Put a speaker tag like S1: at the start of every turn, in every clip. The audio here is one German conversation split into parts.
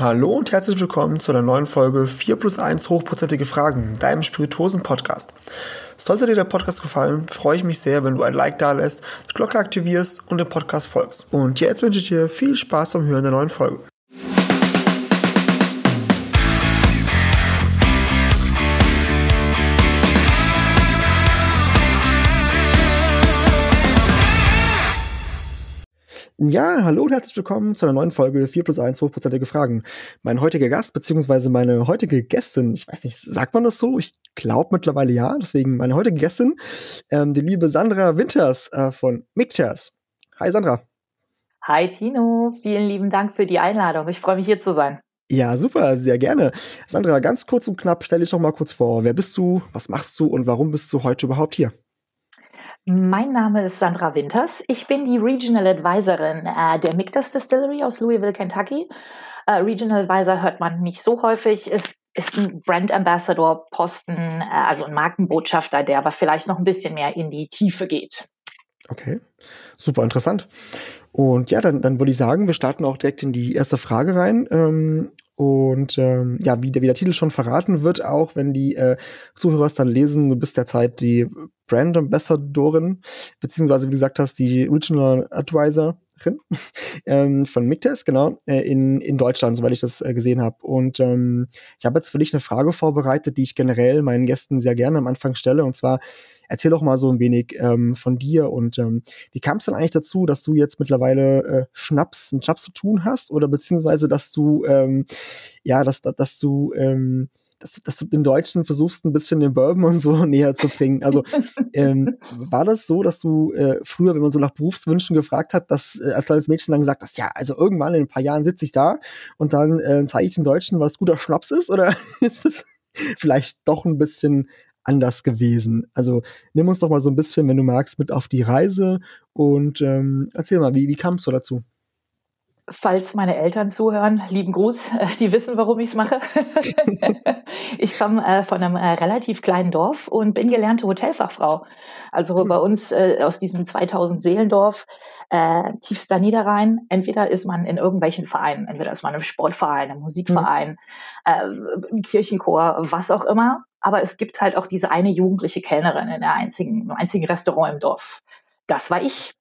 S1: Hallo und herzlich willkommen zu einer neuen Folge 4 plus 1 hochprozentige Fragen, deinem Spirituosen-Podcast. Sollte dir der Podcast gefallen, freue ich mich sehr, wenn du ein Like da lässt, die Glocke aktivierst und dem Podcast folgst. Und jetzt wünsche ich dir viel Spaß beim Hören der neuen Folge. Ja, hallo und herzlich willkommen zu einer neuen Folge 4 plus 1 hochprozentige Fragen. Mein heutiger Gast, beziehungsweise meine heutige Gästin, ich weiß nicht, sagt man das so? Ich glaube mittlerweile ja, deswegen meine heutige Gästin, ähm, die liebe Sandra Winters äh, von Micters. Hi Sandra.
S2: Hi Tino, vielen lieben Dank für die Einladung. Ich freue mich hier zu sein.
S1: Ja, super, sehr gerne. Sandra, ganz kurz und knapp, stell dich doch mal kurz vor. Wer bist du, was machst du und warum bist du heute überhaupt hier?
S2: Mein Name ist Sandra Winters. Ich bin die Regional Advisorin äh, der Mictas Distillery aus Louisville, Kentucky. Äh, Regional Advisor hört man nicht so häufig, ist, ist ein Brand Ambassador Posten, äh, also ein Markenbotschafter, der aber vielleicht noch ein bisschen mehr in die Tiefe geht.
S1: Okay, super interessant. Und ja, dann, dann würde ich sagen, wir starten auch direkt in die erste Frage rein. Ähm, und ähm, ja, wie der, wie der Titel schon verraten wird, auch wenn die äh, Zuhörer es dann lesen, du bist derzeit die Brand Ambassadorin, beziehungsweise wie du gesagt hast, die Regional Advisorin ähm, von Mictes, genau, äh, in, in Deutschland, soweit ich das äh, gesehen habe. Und ähm, ich habe jetzt für dich eine Frage vorbereitet, die ich generell meinen Gästen sehr gerne am Anfang stelle. Und zwar, erzähl doch mal so ein wenig ähm, von dir und ähm, wie kam es dann eigentlich dazu, dass du jetzt mittlerweile äh, Schnaps mit Schnaps zu tun hast oder beziehungsweise, dass du, ähm, ja, dass, dass du, ähm, dass, dass du den Deutschen versuchst, ein bisschen den Bourbon und so näher zu bringen. Also ähm, war das so, dass du äh, früher, wenn man so nach Berufswünschen gefragt hat, dass äh, als kleines Mädchen dann gesagt hast, ja, also irgendwann in ein paar Jahren sitze ich da und dann äh, zeige ich den Deutschen, was guter Schnaps ist? Oder ist es vielleicht doch ein bisschen anders gewesen? Also nimm uns doch mal so ein bisschen, wenn du magst, mit auf die Reise und ähm, erzähl mal, wie, wie kamst du dazu?
S2: Falls meine Eltern zuhören, lieben Gruß, die wissen, warum ich es mache. ich komme äh, von einem äh, relativ kleinen Dorf und bin gelernte Hotelfachfrau. Also cool. bei uns äh, aus diesem 2000 Seelendorf, äh, tiefster Niederrhein, entweder ist man in irgendwelchen Vereinen, entweder ist man im Sportverein, im Musikverein, mhm. im Kirchenchor, was auch immer. Aber es gibt halt auch diese eine jugendliche Kellnerin in der einzigen, im einzigen Restaurant im Dorf. Das war ich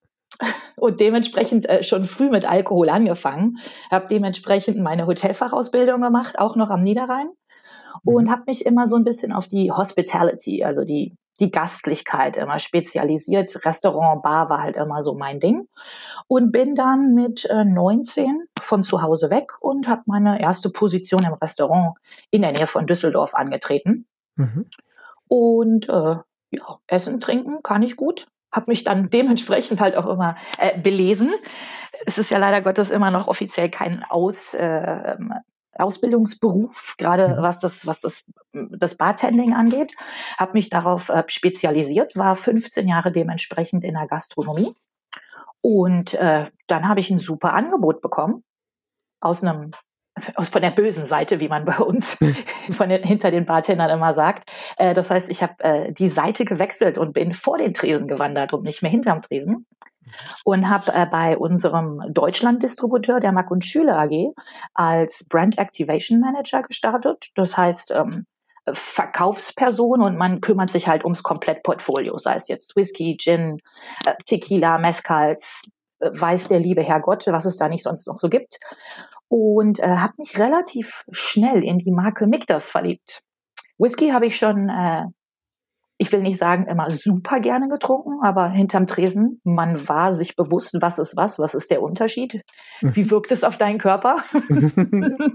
S2: und dementsprechend äh, schon früh mit Alkohol angefangen, habe dementsprechend meine Hotelfachausbildung gemacht, auch noch am Niederrhein und mhm. habe mich immer so ein bisschen auf die Hospitality, also die die Gastlichkeit immer spezialisiert. Restaurant, Bar war halt immer so mein Ding. Und bin dann mit äh, 19 von zu Hause weg und habe meine erste Position im Restaurant in der Nähe von Düsseldorf angetreten. Mhm. Und äh, ja, Essen, Trinken kann ich gut habe mich dann dementsprechend halt auch immer äh, belesen. Es ist ja leider Gottes immer noch offiziell kein Aus, äh, Ausbildungsberuf, gerade mhm. was das, was das, das Bartending angeht. Habe mich darauf äh, spezialisiert, war 15 Jahre dementsprechend in der Gastronomie. Und äh, dann habe ich ein super Angebot bekommen aus einem aus von der bösen Seite, wie man bei uns hm. von den, hinter den Bartendern immer sagt. Äh, das heißt, ich habe äh, die Seite gewechselt und bin vor den Tresen gewandert und nicht mehr hinterm Tresen und habe äh, bei unserem Deutschland-Distributeur der Mack und Schüler AG als Brand Activation Manager gestartet. Das heißt ähm, Verkaufsperson und man kümmert sich halt ums Komplettportfolio, sei es jetzt Whisky, Gin, äh, Tequila, Mezcals, äh, weiß der liebe Herrgott, was es da nicht sonst noch so gibt und äh, habe mich relativ schnell in die Marke Mictas verliebt. Whisky habe ich schon, äh, ich will nicht sagen immer super gerne getrunken, aber hinterm Tresen, man war sich bewusst, was ist was, was ist der Unterschied, wie mhm. wirkt es auf deinen Körper.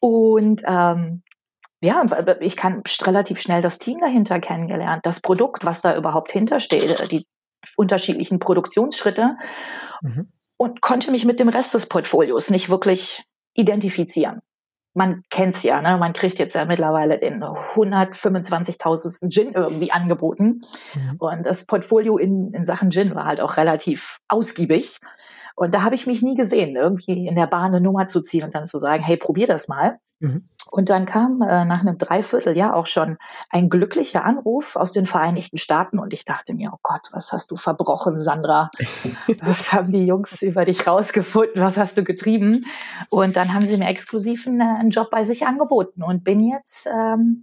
S2: und ähm, ja, ich kann relativ schnell das Team dahinter kennengelernt, das Produkt, was da überhaupt hintersteht, die unterschiedlichen Produktionsschritte. Mhm und konnte mich mit dem Rest des Portfolios nicht wirklich identifizieren. Man kennt's ja, ne? man kriegt jetzt ja mittlerweile den 125.000. Gin irgendwie angeboten. Mhm. Und das Portfolio in, in Sachen Gin war halt auch relativ ausgiebig. Und da habe ich mich nie gesehen, irgendwie in der Bahn eine Nummer zu ziehen und dann zu sagen, hey, probier das mal. Mhm. Und dann kam äh, nach einem Dreivierteljahr auch schon ein glücklicher Anruf aus den Vereinigten Staaten und ich dachte mir, oh Gott, was hast du verbrochen, Sandra? Was haben die Jungs über dich rausgefunden? Was hast du getrieben? Und dann haben sie mir exklusiv einen, einen Job bei sich angeboten und bin jetzt ähm,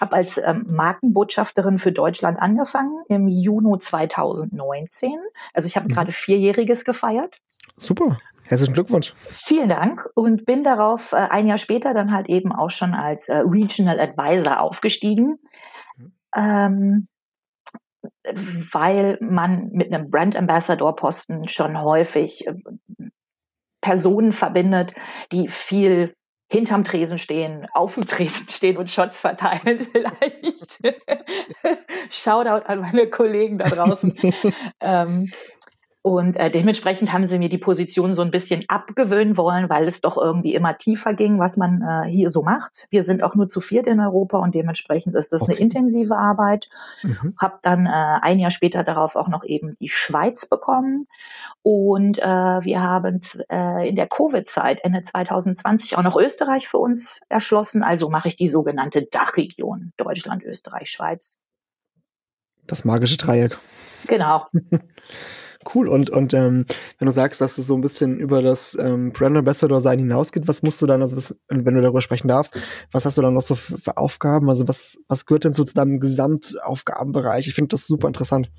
S2: habe als ähm, Markenbotschafterin für Deutschland angefangen im Juni 2019. Also ich habe mhm. gerade vierjähriges gefeiert.
S1: Super. Herzlichen Glückwunsch.
S2: Vielen Dank und bin darauf äh, ein Jahr später dann halt eben auch schon als äh, Regional Advisor aufgestiegen. Ähm, weil man mit einem Brand Ambassador Posten schon häufig äh, Personen verbindet, die viel hinterm Tresen stehen, auf dem Tresen stehen und Shots verteilen vielleicht. Shoutout an meine Kollegen da draußen. ähm, und äh, dementsprechend haben sie mir die Position so ein bisschen abgewöhnen wollen, weil es doch irgendwie immer tiefer ging, was man äh, hier so macht. Wir sind auch nur zu viert in Europa und dementsprechend ist das okay. eine intensive Arbeit. Mhm. Hab dann äh, ein Jahr später darauf auch noch eben die Schweiz bekommen. Und äh, wir haben äh, in der Covid-Zeit Ende 2020 auch noch Österreich für uns erschlossen. Also mache ich die sogenannte Dachregion Deutschland, Österreich, Schweiz.
S1: Das magische Dreieck.
S2: Genau.
S1: Cool. Und, und ähm, wenn du sagst, dass es so ein bisschen über das ähm, Brand Ambassador sein hinausgeht, was musst du dann, also was, wenn du darüber sprechen darfst, was hast du dann noch so für, für Aufgaben? Also was, was gehört denn so zu deinem Gesamtaufgabenbereich? Ich finde das super interessant.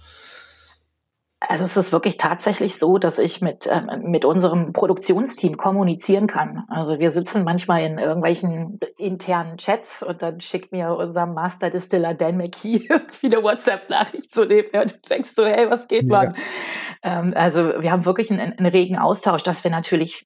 S2: Also es ist wirklich tatsächlich so, dass ich mit, ähm, mit unserem Produktionsteam kommunizieren kann. Also wir sitzen manchmal in irgendwelchen internen Chats und dann schickt mir unser Master Distiller Dan McKee irgendwie eine WhatsApp-Nachricht zu dem und du denkst so, hey, was geht, ja. Mann? Ähm, also wir haben wirklich einen, einen regen Austausch, dass wir natürlich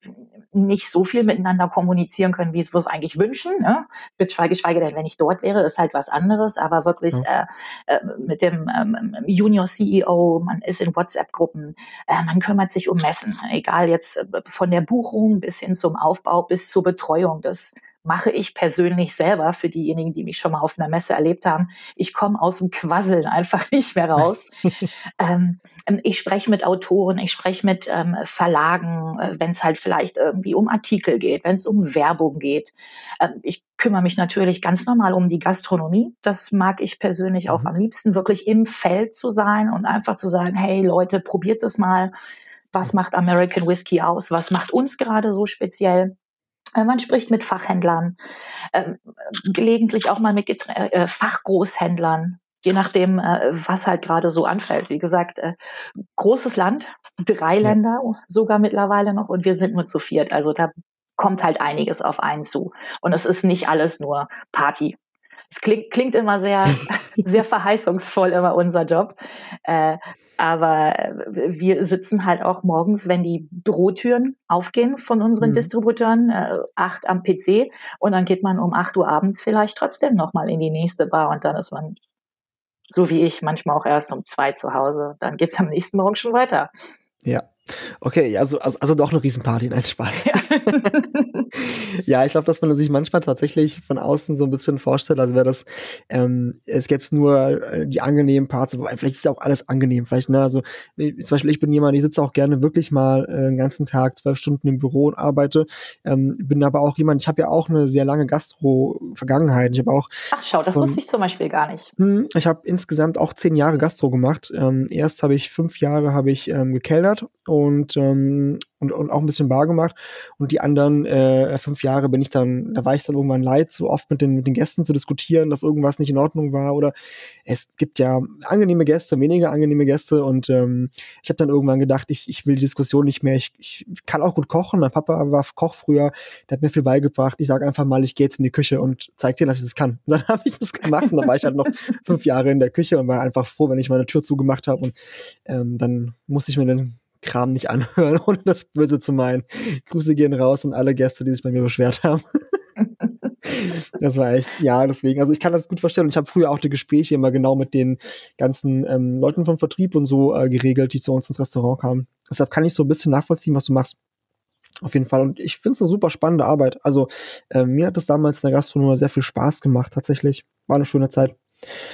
S2: nicht so viel miteinander kommunizieren können, wie es wir es eigentlich wünschen. Ne? Geschweige denn, wenn ich dort wäre, ist halt was anderes, aber wirklich ja. äh, äh, mit dem ähm, Junior CEO, man ist in WhatsApp-Gruppen, äh, man kümmert sich um Messen, egal jetzt äh, von der Buchung bis hin zum Aufbau bis zur Betreuung. Das mache ich persönlich selber für diejenigen, die mich schon mal auf einer Messe erlebt haben. Ich komme aus dem Quasseln einfach nicht mehr raus. Ähm, ähm, ich spreche mit Autoren, ich spreche mit ähm, Verlagen, äh, wenn es halt vielleicht irgendwie um Artikel geht, wenn es um Werbung geht. Ähm, ich kümmere mich natürlich ganz normal um die Gastronomie. Das mag ich persönlich auch mhm. am liebsten, wirklich im Feld zu sein und einfach zu sagen, hey Leute, probiert es mal. Was macht American Whiskey aus? Was macht uns gerade so speziell? Äh, man spricht mit Fachhändlern, äh, gelegentlich auch mal mit äh, Fachgroßhändlern, je nachdem, äh, was halt gerade so anfällt. Wie gesagt, großes Land, drei Länder sogar mittlerweile noch und wir sind nur zu viert. Also da kommt halt einiges auf einen zu. Und es ist nicht alles nur Party. Es klingt, klingt immer sehr, sehr verheißungsvoll, immer unser Job. Äh, aber wir sitzen halt auch morgens, wenn die Bürotüren aufgehen von unseren mhm. Distributeuren, äh, acht am PC und dann geht man um acht Uhr abends vielleicht trotzdem nochmal in die nächste Bar und dann ist man so wie ich manchmal auch erst um zwei zu Hause. Dann geht's am nächsten Morgen schon weiter.
S1: Ja. Okay, also, also, also doch eine Riesenparty, nein, Spaß. Ja, ja ich glaube, dass man sich manchmal tatsächlich von außen so ein bisschen vorstellt, also wäre das, ähm, es gäbe nur äh, die angenehmen Parts, wobei vielleicht ist ja auch alles angenehm, vielleicht, ne, also zum Beispiel ich bin jemand, ich sitze auch gerne wirklich mal äh, den ganzen Tag, zwölf Stunden im Büro und arbeite, ähm, bin aber auch jemand, ich habe ja auch eine sehr lange Gastro-Vergangenheit, ich habe auch...
S2: Ach schau, das von, wusste ich zum Beispiel gar nicht.
S1: Hm, ich habe insgesamt auch zehn Jahre Gastro gemacht, ähm, erst habe ich fünf Jahre habe ich ähm, gekellnert und, ähm, und, und auch ein bisschen bar gemacht. Und die anderen äh, fünf Jahre bin ich dann, da war ich dann irgendwann leid, so oft mit den, mit den Gästen zu diskutieren, dass irgendwas nicht in Ordnung war. Oder es gibt ja angenehme Gäste, weniger angenehme Gäste. Und ähm, ich habe dann irgendwann gedacht, ich, ich will die Diskussion nicht mehr. Ich, ich kann auch gut kochen. Mein Papa war Koch früher, der hat mir viel beigebracht. Ich sage einfach mal, ich gehe jetzt in die Küche und zeig dir, dass ich das kann. Und dann habe ich das gemacht und dann war ich halt noch fünf Jahre in der Küche und war einfach froh, wenn ich meine Tür zugemacht habe. Und ähm, dann musste ich mir den Kram nicht anhören, ohne das Böse zu meinen. Grüße gehen raus und alle Gäste, die sich bei mir beschwert haben. das war echt, ja, deswegen, also ich kann das gut verstehen. Ich habe früher auch die Gespräche immer genau mit den ganzen ähm, Leuten vom Vertrieb und so äh, geregelt, die zu uns ins Restaurant kamen. Deshalb kann ich so ein bisschen nachvollziehen, was du machst. Auf jeden Fall. Und ich finde es eine super spannende Arbeit. Also äh, mir hat es damals in der Gastronomie sehr viel Spaß gemacht, tatsächlich. War eine schöne Zeit.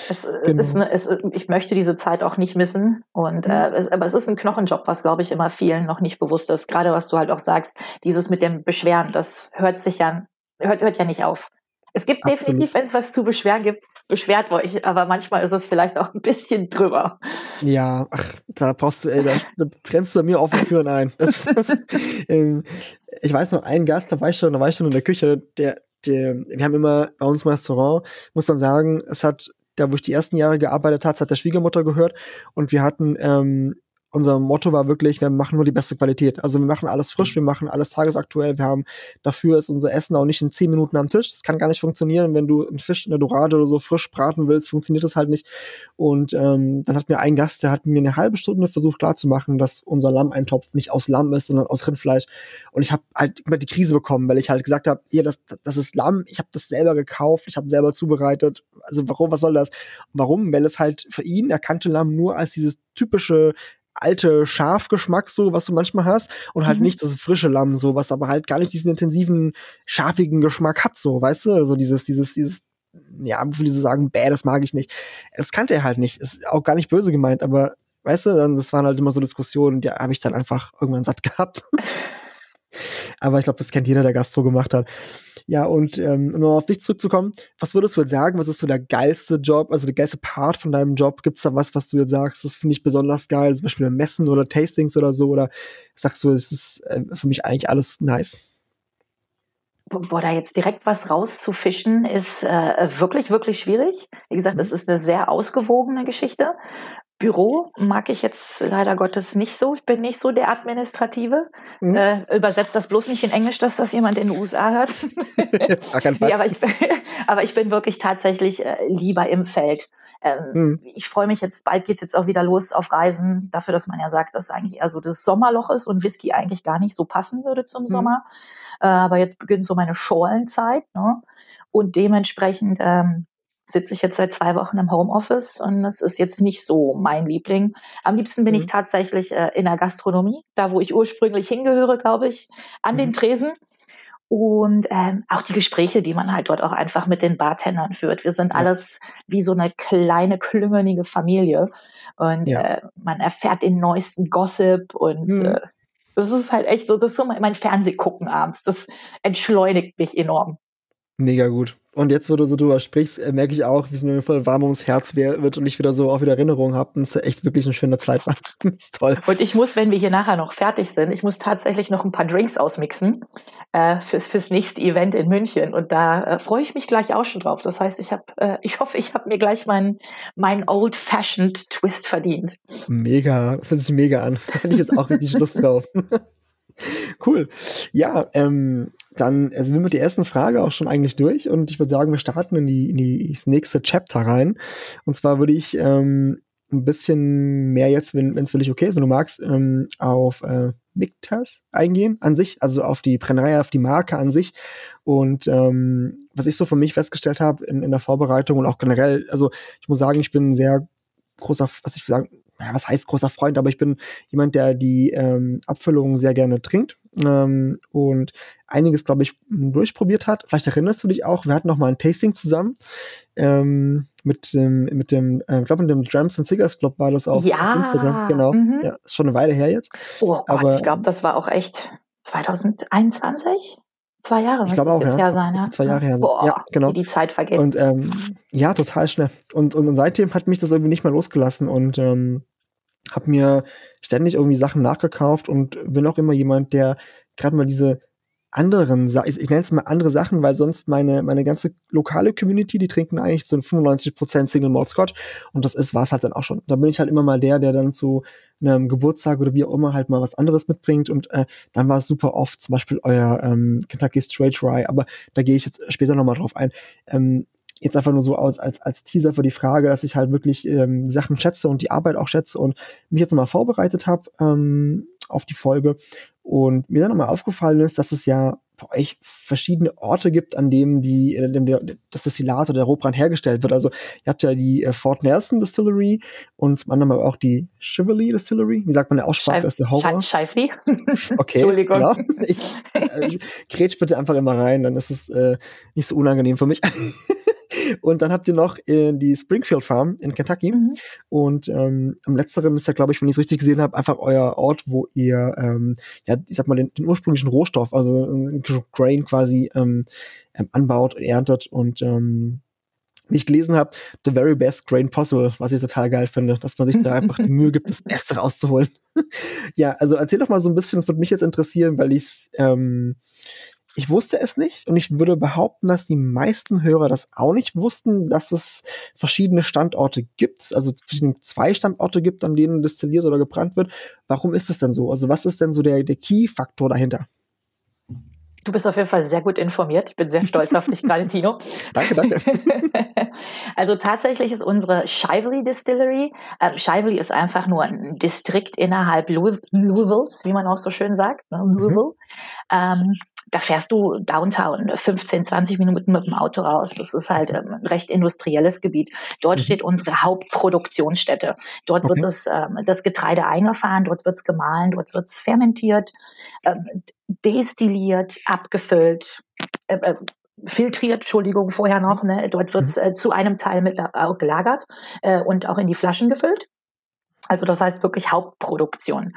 S2: Es, äh, genau. ist eine, es, ich möchte diese Zeit auch nicht missen. Und äh, mhm. es, aber es ist ein Knochenjob, was glaube ich immer vielen noch nicht bewusst ist. Gerade was du halt auch sagst, dieses mit dem Beschweren, das hört sich ja hört, hört ja nicht auf. Es gibt Absolut. definitiv, wenn es was zu beschweren gibt, beschwert euch, aber manchmal ist es vielleicht auch ein bisschen drüber.
S1: Ja, ach, da brauchst du, ey, da, da brennst du bei mir auf den Türen ein. Das, das, ähm, ich weiß noch, einen Gast, da war ich schon, da war ich schon in der Küche, der, der, wir haben immer bei uns im Restaurant, muss dann sagen, es hat da wo ich die ersten Jahre gearbeitet hat, hat der Schwiegermutter gehört und wir hatten ähm, unser Motto war wirklich, wir machen nur die beste Qualität. Also wir machen alles frisch, mhm. wir machen alles tagesaktuell. Wir haben dafür ist unser Essen auch nicht in zehn Minuten am Tisch. Das kann gar nicht funktionieren. Wenn du einen Fisch in der Dorade oder so frisch braten willst, funktioniert das halt nicht. Und ähm, dann hat mir ein Gast, der hat mir eine halbe Stunde versucht klarzumachen, dass unser Lammeintopf nicht aus Lamm ist, sondern aus Rindfleisch. Und ich habe halt immer die Krise bekommen, weil ich halt gesagt habe, hier, das, das ist Lamm, ich habe das selber gekauft, ich habe selber zubereitet. Also warum, was soll das? Warum? Weil es halt für ihn, er kannte Lamm nur als dieses typische alte Schafgeschmack so, was du manchmal hast und halt mhm. nicht das frische Lamm so, was aber halt gar nicht diesen intensiven schafigen Geschmack hat so, weißt du? Also dieses dieses dieses ja, die so sagen, bäh, das mag ich nicht. Das kannte er halt nicht. Ist auch gar nicht böse gemeint, aber weißt du, dann das waren halt immer so Diskussionen, die habe ich dann einfach irgendwann satt gehabt. aber ich glaube, das kennt jeder, der Gastro gemacht hat. Ja, und ähm, um auf dich zurückzukommen, was würdest du jetzt sagen, was ist so der geilste Job, also der geilste Part von deinem Job? Gibt es da was, was du jetzt sagst, das finde ich besonders geil, zum Beispiel Messen oder Tastings oder so? Oder sagst du, es ist äh, für mich eigentlich alles nice?
S2: Boah, da jetzt direkt was rauszufischen, ist äh, wirklich, wirklich schwierig. Wie gesagt, es mhm. ist eine sehr ausgewogene Geschichte. Büro mag ich jetzt leider Gottes nicht so. Ich bin nicht so der Administrative. Mhm. Äh, übersetzt das bloß nicht in Englisch, dass das jemand in den USA hört. ja, aber, ich, aber ich bin wirklich tatsächlich äh, lieber im Feld. Ähm, mhm. Ich freue mich jetzt, bald geht's jetzt auch wieder los auf Reisen, dafür, dass man ja sagt, dass eigentlich eher so das Sommerloch ist und Whisky eigentlich gar nicht so passen würde zum mhm. Sommer. Äh, aber jetzt beginnt so meine Schorlenzeit. Ne? Und dementsprechend ähm, sitze ich jetzt seit zwei Wochen im Homeoffice und das ist jetzt nicht so mein Liebling. Am liebsten bin mhm. ich tatsächlich äh, in der Gastronomie, da wo ich ursprünglich hingehöre, glaube ich, an mhm. den Tresen. Und ähm, auch die Gespräche, die man halt dort auch einfach mit den Bartendern führt. Wir sind ja. alles wie so eine kleine, klüngelige Familie. Und ja. äh, man erfährt den neuesten Gossip und mhm. äh, das ist halt echt so, das ist so mein, mein Fernsehgucken abends. Das entschleunigt mich enorm.
S1: Mega gut. Und jetzt, wo du so drüber sprichst, äh, merke ich auch, wie es mir voll warm ums Herz wird und ich wieder so auch wieder Erinnerungen habe. Und es ist echt wirklich ein schöner Zeit war. das ist toll.
S2: Und ich muss, wenn wir hier nachher noch fertig sind, ich muss tatsächlich noch ein paar Drinks ausmixen äh, fürs, fürs nächste Event in München. Und da äh, freue ich mich gleich auch schon drauf. Das heißt, ich habe, äh, ich hoffe, ich habe mir gleich meinen mein Old-Fashioned Twist verdient.
S1: Mega, das hört sich mega an. Da hätte ich jetzt auch richtig Lust drauf. Cool. Ja, ähm, dann sind wir mit der ersten Frage auch schon eigentlich durch und ich würde sagen, wir starten in die, in die ins nächste Chapter rein. Und zwar würde ich ähm, ein bisschen mehr jetzt, wenn es für dich okay ist, wenn du magst, ähm, auf äh, Miktas eingehen an sich, also auf die Brennerei, auf die Marke an sich. Und ähm, was ich so für mich festgestellt habe in, in der Vorbereitung und auch generell, also ich muss sagen, ich bin sehr großer, was ich sagen, ja, was heißt großer Freund, aber ich bin jemand, der die ähm, Abfüllung sehr gerne trinkt ähm, und einiges, glaube ich, durchprobiert hat. Vielleicht erinnerst du dich auch, wir hatten noch mal ein Tasting zusammen ähm, mit dem, mit dem, äh, ich glaube, mit dem Drums and Cigars Club war das auch
S2: ja.
S1: auf Instagram. Genau, mhm. ja, ist schon eine Weile her jetzt.
S2: Oh Gott, aber, ich glaube, das war auch echt 2021. Zwei Jahre
S1: glaube auch, jetzt
S2: ja. her sein, ja.
S1: Zwei Jahre her.
S2: Boah, ja, genau. Wie die Zeit vergeht.
S1: Und ähm, ja, total schnell. Und, und, und seitdem hat mich das irgendwie nicht mehr losgelassen und ähm, habe mir ständig irgendwie Sachen nachgekauft und bin auch immer jemand, der gerade mal diese anderen, ich, ich nenne es mal andere Sachen, weil sonst meine, meine ganze lokale Community, die trinken eigentlich zu 95% Single Malt Scotch und das ist, war es halt dann auch schon. Da bin ich halt immer mal der, der dann zu einem Geburtstag oder wie auch immer halt mal was anderes mitbringt und äh, dann war es super oft zum Beispiel euer ähm, Kentucky Straight Rye, aber da gehe ich jetzt später nochmal drauf ein. Ähm, jetzt einfach nur so aus als, als Teaser für die Frage, dass ich halt wirklich ähm, Sachen schätze und die Arbeit auch schätze und mich jetzt mal vorbereitet habe ähm, auf die Folge und mir dann nochmal aufgefallen ist, dass es ja bei euch verschiedene Orte gibt, an denen die, äh, das Destillat oder der Rohbrand hergestellt wird. Also ihr habt ja die äh, Fort Nelson Distillery und zum anderen aber auch die Chivalry Distillery. Wie sagt man der Aussprache? Scheif, ist der Horror?
S2: Scheifli.
S1: Okay, Entschuldigung. Genau. Ich äh, grätsch bitte einfach immer rein, dann ist es äh, nicht so unangenehm für mich. Und dann habt ihr noch äh, die Springfield Farm in Kentucky. Mhm. Und ähm, am letzteren ist ja, glaube ich, wenn ich es richtig gesehen habe, einfach euer Ort, wo ihr, ähm, ja, ich sag mal, den, den ursprünglichen Rohstoff, also äh, Grain quasi ähm, ähm, anbaut, erntet und ähm, wie ich gelesen habe, the very best grain possible, was ich total geil finde, dass man sich da einfach die Mühe gibt, das Beste rauszuholen. ja, also erzähl doch mal so ein bisschen, das würde mich jetzt interessieren, weil ich ähm, ich wusste es nicht und ich würde behaupten, dass die meisten Hörer das auch nicht wussten, dass es verschiedene Standorte gibt, also zwei Standorte gibt, an denen destilliert oder gebrannt wird. Warum ist es denn so? Also was ist denn so der, der Key-Faktor dahinter?
S2: Du bist auf jeden Fall sehr gut informiert. Ich bin sehr stolz auf dich, Valentino.
S1: danke, danke.
S2: also tatsächlich ist unsere Shively Distillery, äh, Shively ist einfach nur ein Distrikt innerhalb Louisvilles, wie man auch so schön sagt, ne? Louisville. Mhm. Ähm, da fährst du downtown 15, 20 Minuten mit dem Auto raus. Das ist halt ähm, ein recht industrielles Gebiet. Dort mhm. steht unsere Hauptproduktionsstätte. Dort okay. wird das, ähm, das Getreide eingefahren, dort wird es gemahlen, dort wird es fermentiert, ähm, destilliert, abgefüllt, äh, äh, filtriert, Entschuldigung, vorher noch. Ne? Dort wird es mhm. äh, zu einem Teil mit äh, gelagert äh, und auch in die Flaschen gefüllt. Also das heißt wirklich Hauptproduktion.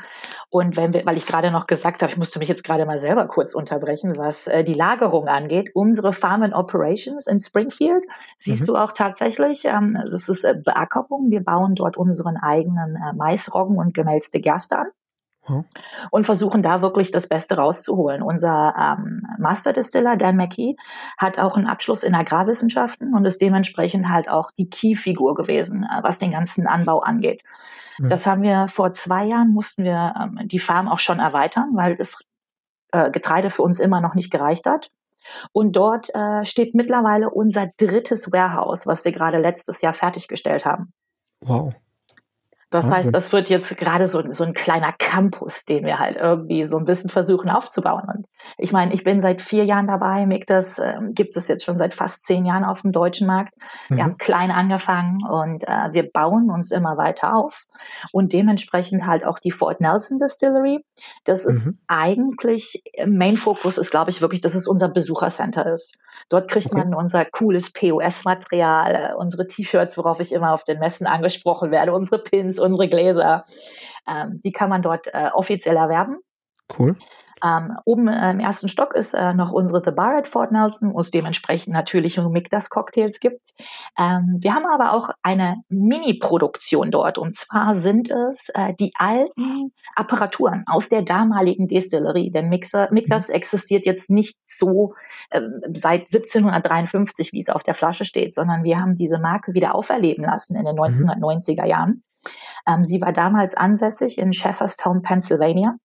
S2: Und wenn wir, weil ich gerade noch gesagt habe, ich musste mich jetzt gerade mal selber kurz unterbrechen, was äh, die Lagerung angeht, unsere Farm and Operations in Springfield siehst mhm. du auch tatsächlich, ähm, das ist äh, Beackerung. Wir bauen dort unseren eigenen äh, Maisroggen und gemälzte Gerste an. Mhm. Und versuchen da wirklich das Beste rauszuholen. Unser ähm, Master Distiller, Dan McKee, hat auch einen Abschluss in Agrarwissenschaften und ist dementsprechend halt auch die Key-Figur gewesen, äh, was den ganzen Anbau angeht. Mhm. Das haben wir vor zwei Jahren, mussten wir ähm, die Farm auch schon erweitern, weil das äh, Getreide für uns immer noch nicht gereicht hat. Und dort äh, steht mittlerweile unser drittes Warehouse, was wir gerade letztes Jahr fertiggestellt haben.
S1: Wow.
S2: Das Wahnsinn. heißt, das wird jetzt gerade so, so ein kleiner Campus, den wir halt irgendwie so ein bisschen versuchen aufzubauen. Und ich meine, ich bin seit vier Jahren dabei. Migdas äh, gibt es jetzt schon seit fast zehn Jahren auf dem deutschen Markt. Wir mhm. haben klein angefangen und äh, wir bauen uns immer weiter auf. Und dementsprechend halt auch die Fort Nelson Distillery. Das ist mhm. eigentlich, äh, Main Focus ist, glaube ich, wirklich, dass es unser Besuchercenter ist. Dort kriegt okay. man unser cooles POS-Material, äh, unsere T-Shirts, worauf ich immer auf den Messen angesprochen werde, unsere Pins, unsere Gläser. Ähm, die kann man dort äh, offiziell erwerben.
S1: Cool.
S2: Ähm, oben äh, im ersten Stock ist äh, noch unsere The Bar at Fort Nelson, wo es dementsprechend natürlich nur Migdas Cocktails gibt. Ähm, wir haben aber auch eine Mini-Produktion dort und zwar sind es äh, die alten Apparaturen aus der damaligen Destillerie, denn Mixer, Migdas mhm. existiert jetzt nicht so ähm, seit 1753, wie es auf der Flasche steht, sondern wir haben diese Marke wieder auferleben lassen in den 1990er mhm. Jahren. Ähm, sie war damals ansässig in Shepherdstown, Pennsylvania.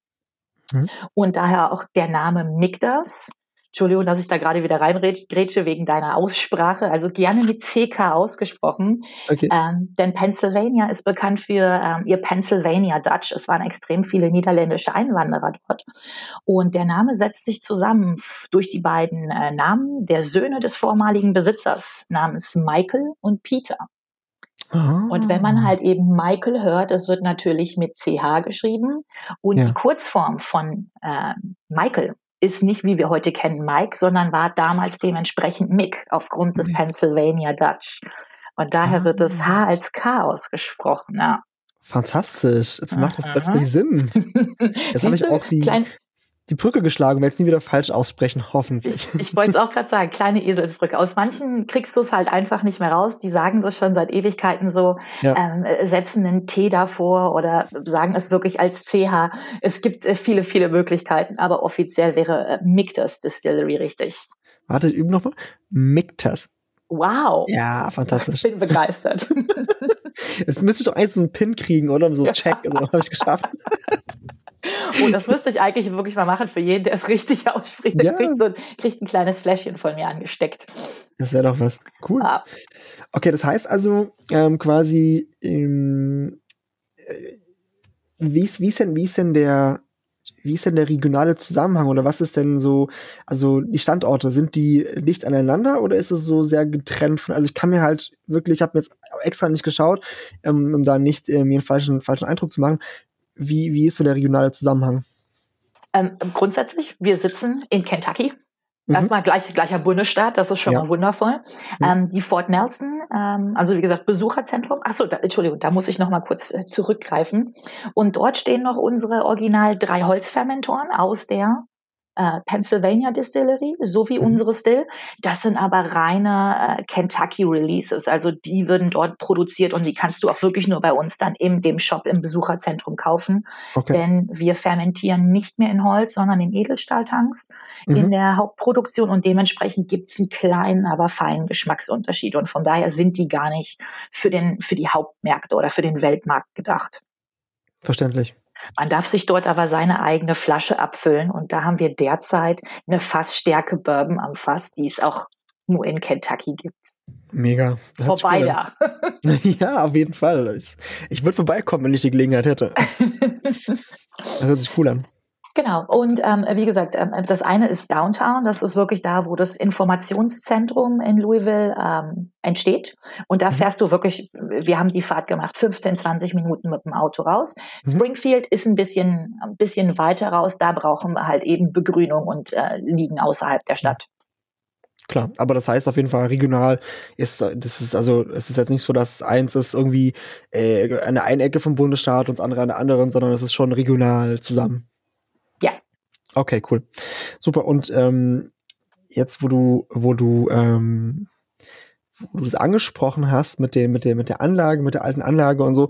S2: Mhm. Und daher auch der Name Migdas. Entschuldigung, dass ich da gerade wieder reingrätsche wegen deiner Aussprache. Also gerne mit CK ausgesprochen. Okay. Ähm, denn Pennsylvania ist bekannt für ähm, ihr Pennsylvania Dutch. Es waren extrem viele niederländische Einwanderer dort. Und der Name setzt sich zusammen durch die beiden äh, Namen der Söhne des vormaligen Besitzers namens Michael und Peter. Und wenn man ah. halt eben Michael hört, das wird natürlich mit CH geschrieben. Und ja. die Kurzform von äh, Michael ist nicht, wie wir heute kennen, Mike, sondern war damals dementsprechend Mick aufgrund des Pennsylvania Dutch. Und daher ah. wird das H als K ausgesprochen, ja.
S1: Fantastisch. Jetzt macht das plötzlich Sinn. Jetzt habe ich auch die, Klein, die Brücke geschlagen, werde jetzt nie wieder falsch aussprechen, hoffentlich.
S2: Ich, ich wollte es auch gerade sagen, kleine Eselsbrücke. Aus manchen kriegst du es halt einfach nicht mehr raus. Die sagen das schon seit Ewigkeiten so, ja. ähm, setzen einen T davor oder sagen es wirklich als CH. Es gibt äh, viele, viele Möglichkeiten, aber offiziell wäre äh, Mictas Distillery richtig.
S1: Warte, üben nochmal. Mictas.
S2: Wow.
S1: Ja, fantastisch.
S2: Ich bin begeistert.
S1: Jetzt müsste ich doch eigentlich so einen Pin kriegen, oder? So Check. Also, habe ich geschafft.
S2: Oh, das müsste ich eigentlich wirklich mal machen für jeden, der es richtig ausspricht. Der ja. kriegt, so, kriegt ein kleines Fläschchen von mir angesteckt.
S1: Das wäre doch was. Cool. Ah. Okay, das heißt also ähm, quasi, ähm, äh, wie, ist, wie, ist denn, wie ist denn der wie ist denn der regionale Zusammenhang oder was ist denn so, also die Standorte, sind die dicht aneinander oder ist es so sehr getrennt von, also ich kann mir halt wirklich, ich habe mir jetzt extra nicht geschaut, ähm, um da nicht äh, mir einen falschen, falschen Eindruck zu machen, wie, wie ist so der regionale Zusammenhang?
S2: Ähm, grundsätzlich, wir sitzen in Kentucky. Mhm. Erstmal gleich, gleicher Bundesstaat, das ist schon ja. mal wundervoll. Mhm. Ähm, die Fort Nelson, ähm, also wie gesagt, Besucherzentrum. Achso, da, Entschuldigung, da muss ich noch mal kurz äh, zurückgreifen. Und dort stehen noch unsere original drei Holzfermentoren aus der äh, Pennsylvania Distillery sowie mhm. unsere Still. Das sind aber reine äh, Kentucky Releases. Also die würden dort produziert und die kannst du auch wirklich nur bei uns dann in dem Shop im Besucherzentrum kaufen. Okay. Denn wir fermentieren nicht mehr in Holz, sondern in Edelstahltanks mhm. in der Hauptproduktion und dementsprechend gibt's einen kleinen, aber feinen Geschmacksunterschied. Und von daher sind die gar nicht für, den, für die Hauptmärkte oder für den Weltmarkt gedacht.
S1: Verständlich.
S2: Man darf sich dort aber seine eigene Flasche abfüllen und da haben wir derzeit eine Fassstärke Bourbon am Fass, die es auch nur in Kentucky gibt.
S1: Mega.
S2: Vorbei da.
S1: ja, auf jeden Fall. Ich würde vorbeikommen, wenn ich die Gelegenheit hätte. das hört sich cool an.
S2: Genau. Und ähm, wie gesagt, ähm, das eine ist Downtown. Das ist wirklich da, wo das Informationszentrum in Louisville ähm, entsteht. Und da mhm. fährst du wirklich, wir haben die Fahrt gemacht, 15, 20 Minuten mit dem Auto raus. Mhm. Springfield ist ein bisschen, ein bisschen weiter raus. Da brauchen wir halt eben Begrünung und äh, liegen außerhalb der Stadt.
S1: Klar, aber das heißt auf jeden Fall regional ist, das ist also, es ist jetzt nicht so, dass eins ist irgendwie äh, eine eine Ecke vom Bundesstaat und das andere an der anderen, sondern es ist schon regional zusammen. Okay, cool. Super. Und ähm, jetzt, wo du, wo du, ähm, wo du das angesprochen hast mit dem, mit der, mit der Anlage, mit der alten Anlage und so,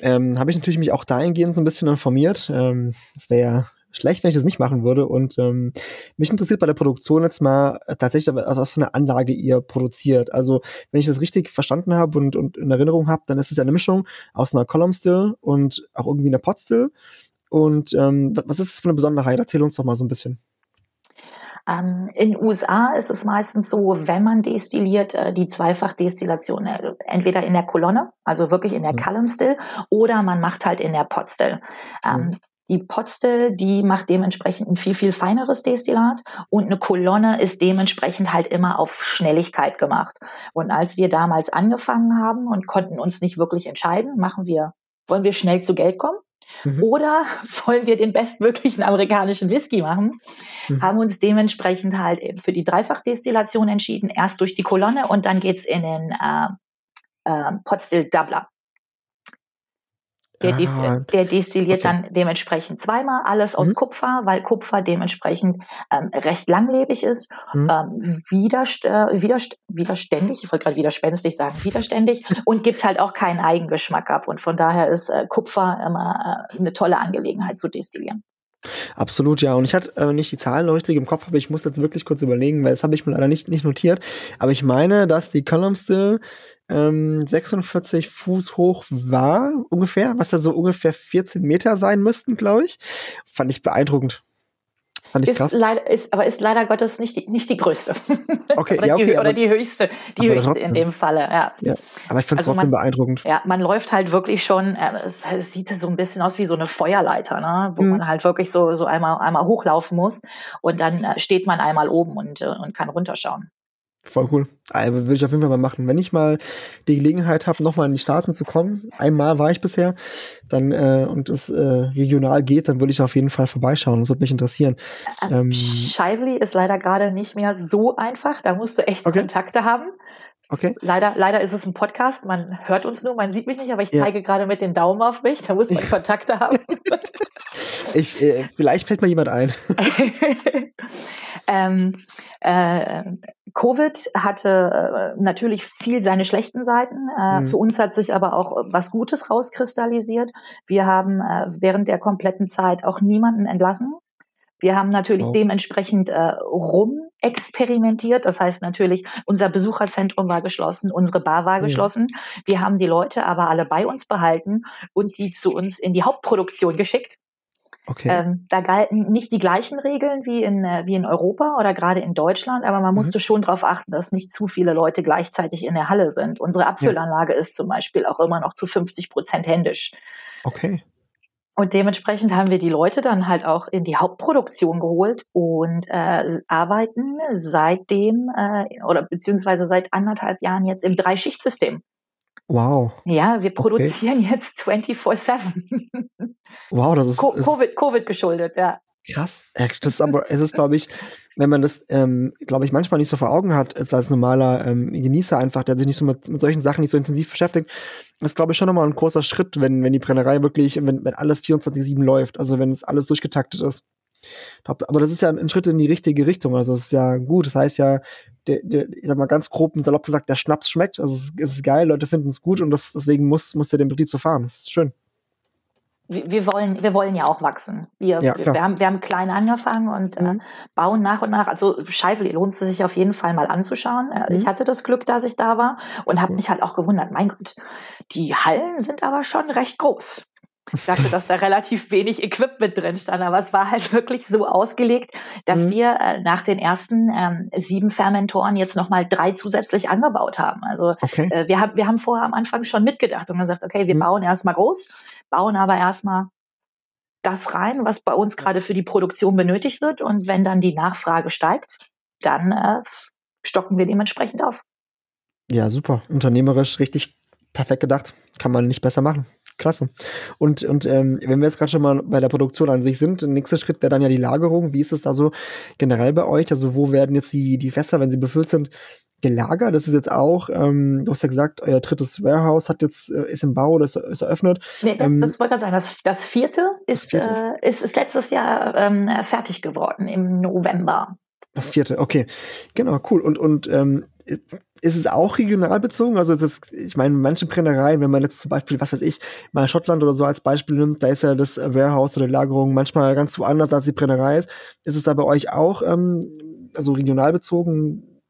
S1: ähm, habe ich natürlich mich auch dahingehend so ein bisschen informiert. Ähm, das wäre ja schlecht, wenn ich das nicht machen würde. Und ähm, mich interessiert bei der Produktion jetzt mal tatsächlich, was für eine Anlage ihr produziert. Also, wenn ich das richtig verstanden habe und, und in Erinnerung habe, dann ist es ja eine Mischung aus einer Column Still und auch irgendwie einer Pot Still. Und ähm, was ist das für eine Besonderheit? Erzähl uns doch mal so ein bisschen.
S2: Ähm, in USA ist es meistens so, wenn man destilliert, äh, die Zweifachdestillation äh, entweder in der Kolonne, also wirklich in der mhm. Column Still, oder man macht halt in der Pot Still. Ähm, mhm. Die Potstill, die macht dementsprechend ein viel, viel feineres Destillat und eine Kolonne ist dementsprechend halt immer auf Schnelligkeit gemacht. Und als wir damals angefangen haben und konnten uns nicht wirklich entscheiden, machen wir, wollen wir schnell zu Geld kommen Mhm. Oder wollen wir den bestmöglichen amerikanischen Whisky machen? Mhm. Haben uns dementsprechend halt für die Dreifachdestillation entschieden, erst durch die Kolonne und dann geht's in den äh, äh, Potstill Doubler. Der, ah, der destilliert okay. dann dementsprechend zweimal alles aus mhm. Kupfer, weil Kupfer dementsprechend ähm, recht langlebig ist, mhm. ähm, widerst äh, widerst widerständig, ich wollte gerade widerspenstig sagen, widerständig und gibt halt auch keinen Eigengeschmack ab. Und von daher ist äh, Kupfer immer äh, eine tolle Angelegenheit zu destillieren.
S1: Absolut, ja. Und ich hatte äh, nicht die Zahlen richtig im Kopf, aber ich muss jetzt wirklich kurz überlegen, weil das habe ich mir leider nicht, nicht notiert. Aber ich meine, dass die Column Still ähm, 46 Fuß hoch war, ungefähr, was ja so ungefähr 14 Meter sein müssten, glaube ich. Fand ich beeindruckend.
S2: Fand ich ist krass. Leider, ist, aber ist leider Gottes nicht die, nicht die größte.
S1: Okay,
S2: oder,
S1: ja, okay,
S2: die, oder die höchste, die höchste in dem Falle, ja.
S1: ja aber ich finde es also trotzdem man, beeindruckend.
S2: Ja, man läuft halt wirklich schon, äh, es, es, sieht so ein bisschen aus wie so eine Feuerleiter, ne? wo mhm. man halt wirklich so, so einmal, einmal hochlaufen muss und dann äh, steht man einmal oben und, äh, und kann runterschauen.
S1: Voll cool. Also, will ich auf jeden Fall mal machen. Wenn ich mal die Gelegenheit habe, nochmal in die Staaten zu kommen, einmal war ich bisher, dann äh, und es äh, regional geht, dann würde ich auf jeden Fall vorbeischauen. Das würde mich interessieren.
S2: Äh, ähm, Shively ist leider gerade nicht mehr so einfach. Da musst du echt okay. Kontakte haben.
S1: Okay.
S2: Leider, leider ist es ein Podcast. Man hört uns nur, man sieht mich nicht, aber ich zeige ja. gerade mit den Daumen auf mich. Da muss man Kontakte haben.
S1: ich, äh, vielleicht fällt mir jemand ein.
S2: ähm, äh, Covid hatte äh, natürlich viel seine schlechten Seiten. Äh, mhm. Für uns hat sich aber auch was Gutes rauskristallisiert. Wir haben äh, während der kompletten Zeit auch niemanden entlassen. Wir haben natürlich oh. dementsprechend äh, rum experimentiert. Das heißt natürlich, unser Besucherzentrum war geschlossen, unsere Bar war geschlossen. Wir haben die Leute aber alle bei uns behalten und die zu uns in die Hauptproduktion geschickt.
S1: Okay.
S2: Ähm, da galten nicht die gleichen Regeln wie in, äh, wie in Europa oder gerade in Deutschland, aber man mhm. musste schon darauf achten, dass nicht zu viele Leute gleichzeitig in der Halle sind. Unsere Abfüllanlage ja. ist zum Beispiel auch immer noch zu 50 Prozent händisch.
S1: Okay.
S2: Und dementsprechend haben wir die Leute dann halt auch in die Hauptproduktion geholt und äh, arbeiten seitdem äh, oder beziehungsweise seit anderthalb Jahren jetzt im Dreischichtsystem.
S1: Wow.
S2: Ja, wir produzieren okay. jetzt 24-7.
S1: Wow, das ist.
S2: Co Covid, Covid geschuldet, ja.
S1: Krass. Das ist aber, es ist, glaube ich, wenn man das, ähm, glaube ich, manchmal nicht so vor Augen hat, als, als normaler ähm, Genießer einfach, der sich nicht so mit, mit solchen Sachen nicht so intensiv beschäftigt, ist, glaube ich, schon nochmal ein großer Schritt, wenn, wenn die Brennerei wirklich, wenn, wenn alles 24-7 läuft, also wenn es alles durchgetaktet ist. Aber das ist ja ein Schritt in die richtige Richtung. Also es ist ja gut. Das heißt ja, der, der, ich sag mal ganz grob und salopp gesagt, der Schnaps schmeckt. Also es, es ist geil, Leute finden es gut und das, deswegen muss, muss der den Betrieb so fahren. Das ist schön
S2: wir wollen, wir wollen ja auch wachsen. Wir, ja, wir, wir, haben, wir haben klein angefangen und äh, mhm. äh, bauen nach und nach. Also Scheifel lohnt es sich auf jeden Fall mal anzuschauen. Äh, mhm. Ich hatte das Glück, dass ich da war und habe mich halt auch gewundert. Mein Gott, die Hallen sind aber schon recht groß. Ich dachte, dass da relativ wenig Equipment drin stand, aber es war halt wirklich so ausgelegt, dass mhm. wir äh, nach den ersten ähm, sieben Fermentoren jetzt nochmal drei zusätzlich angebaut haben. Also okay. äh, wir, haben wir haben vorher am Anfang schon mitgedacht und gesagt, okay, wir mhm. bauen erstmal groß, bauen aber erstmal das rein, was bei uns gerade für die Produktion benötigt wird. Und wenn dann die Nachfrage steigt, dann äh, stocken wir dementsprechend auf.
S1: Ja, super. Unternehmerisch richtig perfekt gedacht. Kann man nicht besser machen. Klasse. Und, und ähm, wenn wir jetzt gerade schon mal bei der Produktion an sich sind, der nächste Schritt wäre dann ja die Lagerung. Wie ist es da so generell bei euch? Also wo werden jetzt die, die Fässer, wenn sie befüllt sind, gelagert? Das ist jetzt auch, ähm, du hast ja gesagt, euer drittes Warehouse hat jetzt, äh, ist im Bau, das ist eröffnet.
S2: Nee, das, ähm, das wollte ich sagen. Das, das vierte, ist, das vierte? Äh, ist, ist letztes Jahr ähm, fertig geworden im November.
S1: Das vierte, okay. Genau, cool. Und, und ähm, ist, ist es auch regional bezogen? Also das, ich meine, manche Brennereien, wenn man jetzt zum Beispiel, was weiß ich, mal Schottland oder so als Beispiel nimmt, da ist ja das Warehouse oder die Lagerung manchmal ganz woanders als die Brennerei ist. Ist es da bei euch auch ähm, also regional bezogen?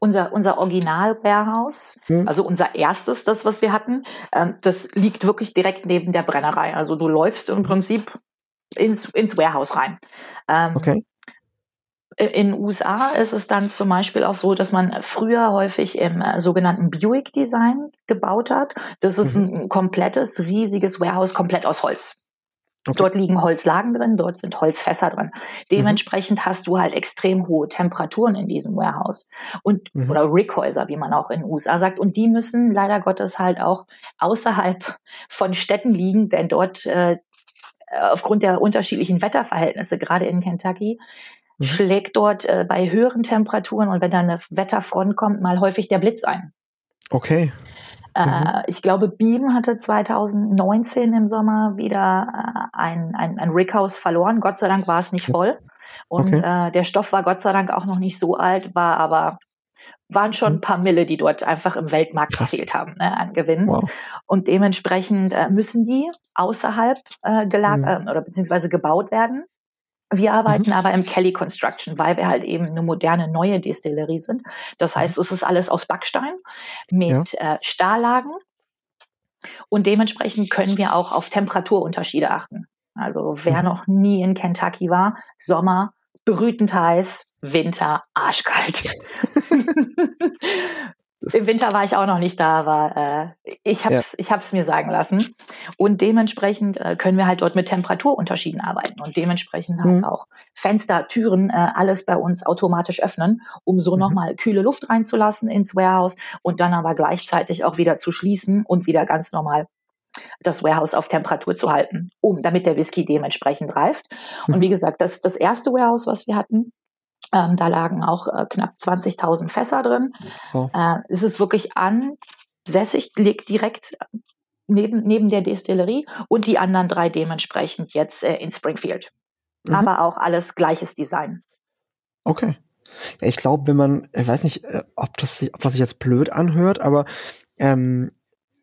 S2: Unser, unser Original-Warehouse, hm. also unser erstes, das, was wir hatten, äh, das liegt wirklich direkt neben der Brennerei. Also du läufst im Prinzip ins, ins Warehouse rein. Ähm, okay. In den USA ist es dann zum Beispiel auch so, dass man früher häufig im äh, sogenannten Buick-Design gebaut hat. Das ist mhm. ein komplettes, riesiges Warehouse, komplett aus Holz. Okay. Dort liegen Holzlagen drin, dort sind Holzfässer drin. Dementsprechend mhm. hast du halt extrem hohe Temperaturen in diesem Warehouse und mhm. oder Rickhäuser, wie man auch in den USA sagt. Und die müssen leider Gottes halt auch außerhalb von Städten liegen, denn dort äh, aufgrund der unterschiedlichen Wetterverhältnisse, gerade in Kentucky, mhm. schlägt dort äh, bei höheren Temperaturen und wenn dann eine Wetterfront kommt, mal häufig der Blitz ein.
S1: Okay.
S2: Äh, mhm. ich glaube, Beam hatte 2019 im Sommer wieder äh, ein, ein, ein Rickhaus verloren. Gott sei Dank war es nicht voll. Und okay. äh, der Stoff war Gott sei Dank auch noch nicht so alt, war aber waren schon ein mhm. paar Mille, die dort einfach im Weltmarkt Krass. gefehlt haben ne, an Gewinnen. Wow. Und dementsprechend äh, müssen die außerhalb äh, gelagert mhm. oder beziehungsweise gebaut werden. Wir arbeiten mhm. aber im Kelly Construction, weil wir halt eben eine moderne neue Destillerie sind. Das heißt, mhm. es ist alles aus Backstein mit ja. äh, Stahllagen. Und dementsprechend können wir auch auf Temperaturunterschiede achten. Also wer mhm. noch nie in Kentucky war, Sommer, brütend heiß, Winter, arschkalt. Im Winter war ich auch noch nicht da, aber äh, ich habe es ja. ich hab's mir sagen lassen. Und dementsprechend äh, können wir halt dort mit Temperaturunterschieden arbeiten und dementsprechend halt mhm. auch Fenster, Türen, äh, alles bei uns automatisch öffnen, um so mhm. nochmal kühle Luft reinzulassen ins Warehouse und dann aber gleichzeitig auch wieder zu schließen und wieder ganz normal das Warehouse auf Temperatur zu halten, um damit der Whisky dementsprechend reift. Mhm. Und wie gesagt, das das erste Warehouse, was wir hatten, ähm, da lagen auch äh, knapp 20.000 Fässer drin. Oh. Äh, es ist wirklich ansässig, liegt direkt neben, neben der Destillerie und die anderen drei dementsprechend jetzt äh, in Springfield. Mhm. Aber auch alles gleiches Design.
S1: Okay. Ich glaube, wenn man, ich weiß nicht, äh, ob das, ob das sich jetzt blöd anhört, aber ähm,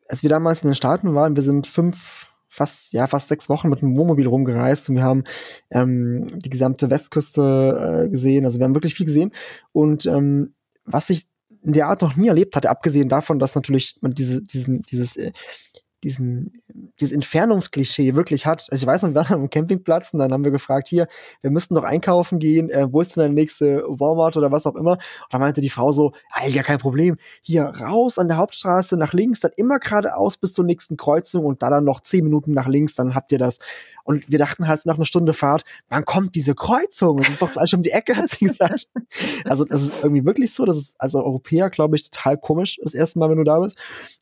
S1: als wir damals in den Staaten waren, wir sind fünf, fast, ja, fast sechs Wochen mit dem Wohnmobil rumgereist und wir haben ähm, die gesamte Westküste äh, gesehen. Also wir haben wirklich viel gesehen. Und ähm, was ich in der Art noch nie erlebt hatte, abgesehen davon, dass natürlich man diese, diesen, dieses äh, diesen, dieses Entfernungsklischee wirklich hat. Also ich weiß noch, wir waren am Campingplatz und dann haben wir gefragt, hier, wir müssten noch einkaufen gehen, äh, wo ist denn der nächste Walmart oder was auch immer? Und dann meinte die Frau so, ja, kein Problem, hier raus an der Hauptstraße nach links, dann immer geradeaus bis zur nächsten Kreuzung und da dann noch zehn Minuten nach links, dann habt ihr das. Und wir dachten halt nach einer Stunde Fahrt, wann kommt diese Kreuzung? Das ist doch gleich um die Ecke, hat sie gesagt. Also das ist irgendwie wirklich so. Das ist als Europäer, glaube ich, total komisch, das erste Mal, wenn du da bist.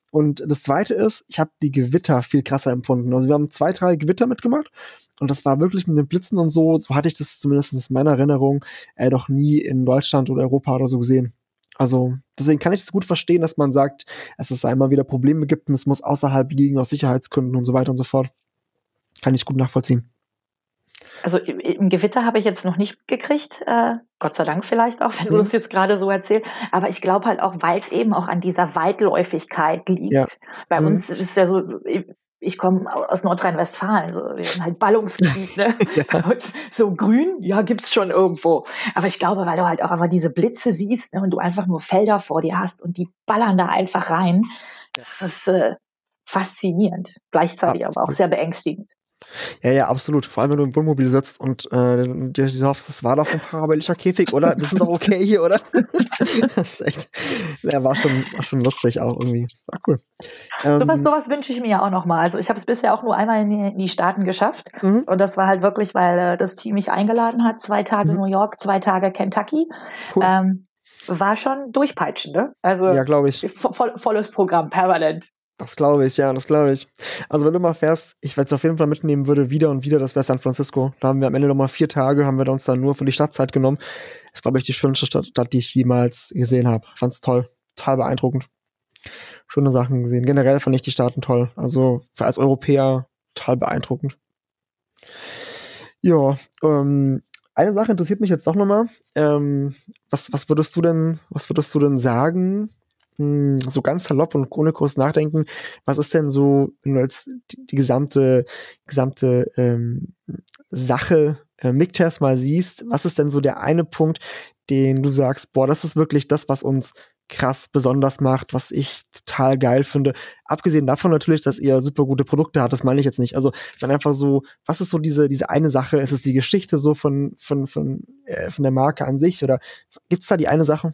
S1: Und das zweite ist, ich habe die Gewitter viel krasser empfunden. Also wir haben zwei, drei Gewitter mitgemacht und das war wirklich mit den Blitzen und so, so hatte ich das zumindest in meiner Erinnerung äh, doch nie in Deutschland oder Europa oder so gesehen. Also deswegen kann ich es gut verstehen, dass man sagt, es einmal wieder Probleme gibt und es muss außerhalb liegen aus Sicherheitsgründen und so weiter und so fort. Kann ich gut nachvollziehen.
S2: Also im Gewitter habe ich jetzt noch nicht gekriegt, äh, Gott sei Dank vielleicht auch, wenn mhm. du das jetzt gerade so erzählst. Aber ich glaube halt auch, weil es eben auch an dieser Weitläufigkeit liegt. Ja. Bei mhm. uns ist ja so, ich komme aus Nordrhein-Westfalen, so, wir sind halt Ballungsgebiet, ne? ja. so grün, ja, gibt's schon irgendwo. Aber ich glaube, weil du halt auch einfach diese Blitze siehst ne, und du einfach nur Felder vor dir hast und die ballern da einfach rein, das ist äh, faszinierend, gleichzeitig aber auch sehr beängstigend.
S1: Ja, ja, absolut. Vor allem, wenn du im Wohnmobil sitzt und äh, dir hoffst, das war doch ein parabellischer Käfig, oder? Wir sind doch okay hier, oder? das ist echt, ja, war schon, war schon lustig auch irgendwie. War cool.
S2: Ähm, sowas, sowas wünsche ich mir ja auch nochmal. Also ich habe es bisher auch nur einmal in die, in die Staaten geschafft. Mhm. Und das war halt wirklich, weil äh, das Team mich eingeladen hat. Zwei Tage mhm. New York, zwei Tage Kentucky. Cool. Ähm, war schon durchpeitschen, ne? Also
S1: ja, glaube ich.
S2: Voll, volles Programm, permanent.
S1: Das glaube ich, ja, das glaube ich. Also wenn du mal fährst, ich werde es auf jeden Fall mitnehmen würde, wieder und wieder, das wäre San Francisco. Da haben wir am Ende nochmal vier Tage, haben wir uns dann nur für die Stadtzeit genommen. Ist, glaube ich, die schönste Stadt, die ich jemals gesehen habe. Fand's toll, total beeindruckend. Schöne Sachen gesehen. Generell fand ich die Staaten toll. Also als Europäer total beeindruckend. Ja, ähm, eine Sache interessiert mich jetzt doch nochmal. Ähm, was, was würdest du denn, was würdest du denn sagen, hm, so ganz salopp und ohne groß nachdenken, was ist denn so, wenn du jetzt die, gesamte, gesamte ähm, Sache äh, MIG-Test mal siehst, was ist denn so der eine Punkt, den du sagst, boah, das ist wirklich das, was uns krass besonders macht, was ich total geil finde. Abgesehen davon natürlich, dass ihr super gute Produkte habt, das meine ich jetzt nicht. Also dann einfach so, was ist so diese diese eine Sache? Ist es die Geschichte so von von von äh, von der Marke an sich oder gibt's da die eine Sache?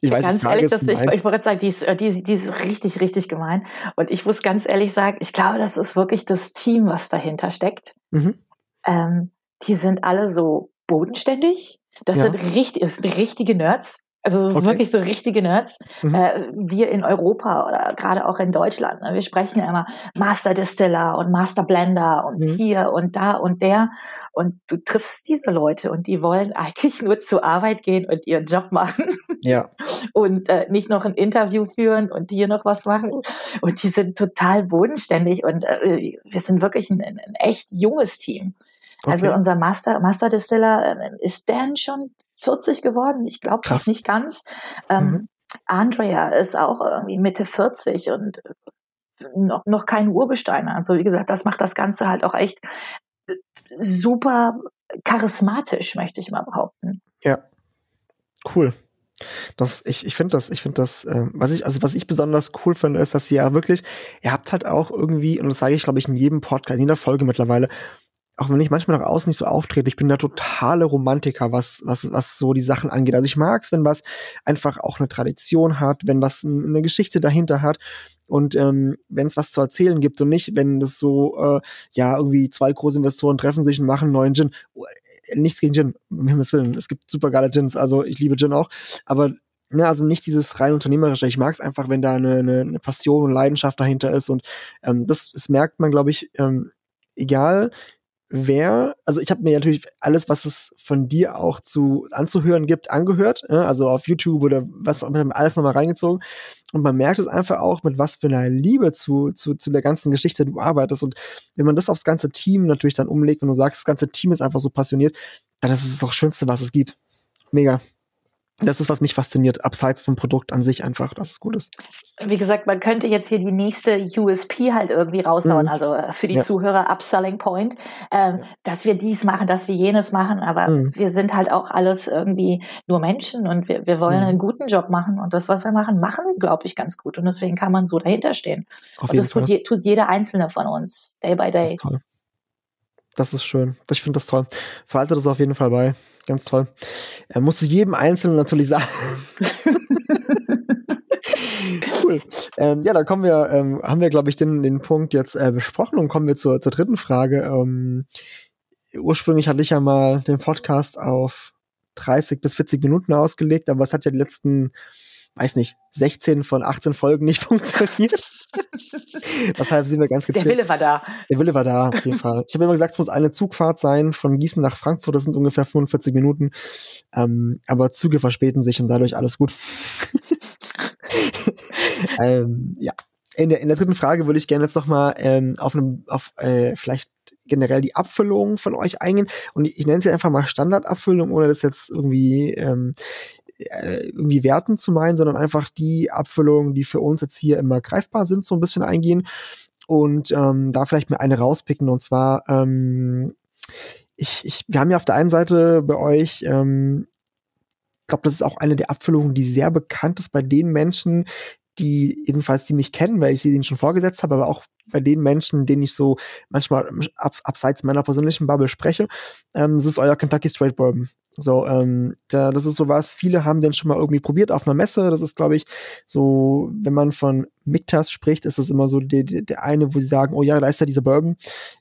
S2: Ich weiß, ganz ehrlich, dass ich, ich wollte sagen, die ist, äh, die, die ist richtig, richtig gemein. Und ich muss ganz ehrlich sagen, ich glaube, das ist wirklich das Team, was dahinter steckt. Mhm. Ähm, die sind alle so bodenständig. Das ja. sind richtig, das sind richtige Nerds. Also okay. wirklich so richtige Nerds. Mhm. Äh, wir in Europa oder gerade auch in Deutschland, ne, wir sprechen ja immer Master Distiller und Master Blender und mhm. hier und da und der. Und du triffst diese Leute und die wollen eigentlich nur zur Arbeit gehen und ihren Job machen.
S1: Ja.
S2: und äh, nicht noch ein Interview führen und hier noch was machen. Und die sind total bodenständig und äh, wir sind wirklich ein, ein echt junges Team. Also okay. Also unser Master, Master Distiller äh, ist Dan schon 40 geworden. Ich glaube nicht ganz. Ähm, mhm. Andrea ist auch irgendwie Mitte 40 und äh, noch, noch kein Urgesteiner. Also wie gesagt, das macht das Ganze halt auch echt äh, super charismatisch, möchte ich mal behaupten.
S1: Ja, cool. Das, ich, ich finde das, ich finde das, äh, was ich, also was ich besonders cool finde, ist, dass ihr ja wirklich, ihr habt halt auch irgendwie, und das sage ich, glaube ich, in jedem Podcast, in jeder Folge mittlerweile, auch wenn ich manchmal nach außen nicht so auftrete, ich bin der totale Romantiker, was, was, was so die Sachen angeht. Also ich mag es, wenn was einfach auch eine Tradition hat, wenn was eine Geschichte dahinter hat und ähm, wenn es was zu erzählen gibt und nicht, wenn das so, äh, ja, irgendwie zwei große Investoren treffen sich und machen einen neuen Gin. Oh, nichts gegen Gin, um Himmels Willen. Es gibt super geile Gins, also ich liebe Gin auch. Aber ne, also nicht dieses rein unternehmerische. Ich mag es einfach, wenn da eine, eine, eine Passion und Leidenschaft dahinter ist. Und ähm, das, das merkt man, glaube ich, ähm, egal wer, also ich habe mir natürlich alles, was es von dir auch zu anzuhören gibt, angehört, ne? also auf YouTube oder was auch immer, alles nochmal reingezogen. Und man merkt es einfach auch, mit was für einer Liebe zu, zu, zu der ganzen Geschichte du arbeitest. Und wenn man das aufs ganze Team natürlich dann umlegt, wenn du sagst, das ganze Team ist einfach so passioniert, dann ist es das Schönste, was es gibt. Mega das ist, was mich fasziniert, abseits vom Produkt an sich einfach, dass es gut ist.
S2: Wie gesagt, man könnte jetzt hier die nächste USP halt irgendwie raushauen, mhm. also äh, für die ja. Zuhörer Upselling Point, ähm, ja. dass wir dies machen, dass wir jenes machen, aber mhm. wir sind halt auch alles irgendwie nur Menschen und wir, wir wollen mhm. einen guten Job machen und das, was wir machen, machen wir, glaube ich, ganz gut und deswegen kann man so dahinter stehen. Auf und das tut, je, tut jeder Einzelne von uns, day by day.
S1: Das ist, toll. Das ist schön. Ich finde das toll. Verhalte das auf jeden Fall bei ganz toll. Er musste jedem Einzelnen natürlich sagen. cool. Ähm, ja, dann kommen wir, ähm, haben wir, glaube ich, den, den Punkt jetzt äh, besprochen und kommen wir zur, zur dritten Frage. Ähm, ursprünglich hatte ich ja mal den Podcast auf 30 bis 40 Minuten ausgelegt, aber es hat ja die letzten, weiß nicht, 16 von 18 Folgen nicht funktioniert. Deshalb sind wir ganz
S2: getrimmt. Der Wille war da.
S1: Der Wille war da, auf jeden Fall. Ich habe immer gesagt, es muss eine Zugfahrt sein von Gießen nach Frankfurt. Das sind ungefähr 45 Minuten. Ähm, aber Züge verspäten sich und dadurch alles gut. ähm, ja. In der, in der dritten Frage würde ich gerne jetzt noch mal ähm, auf, einem, auf äh, vielleicht generell die Abfüllung von euch eingehen. Und ich, ich nenne sie einfach mal Standardabfüllung, ohne das jetzt irgendwie ähm, äh, irgendwie werten zu meinen, sondern einfach die Abfüllungen, die für uns jetzt hier immer greifbar sind, so ein bisschen eingehen und ähm, da vielleicht mir eine rauspicken. Und zwar, ähm, ich, ich, wir haben ja auf der einen Seite bei euch ähm, ich glaube, das ist auch eine der Abfüllungen, die sehr bekannt ist bei den Menschen, die jedenfalls die mich kennen, weil ich sie ihnen schon vorgesetzt habe, aber auch bei den Menschen, denen ich so manchmal ab, abseits meiner persönlichen Bubble spreche. Ähm, das ist euer Kentucky Straight Bourbon. So, ähm, da, das ist sowas, viele haben den schon mal irgendwie probiert auf einer Messe. Das ist, glaube ich, so, wenn man von Miktas spricht, ist das immer so der, der eine, wo sie sagen, oh ja, da ist ja dieser Bourbon,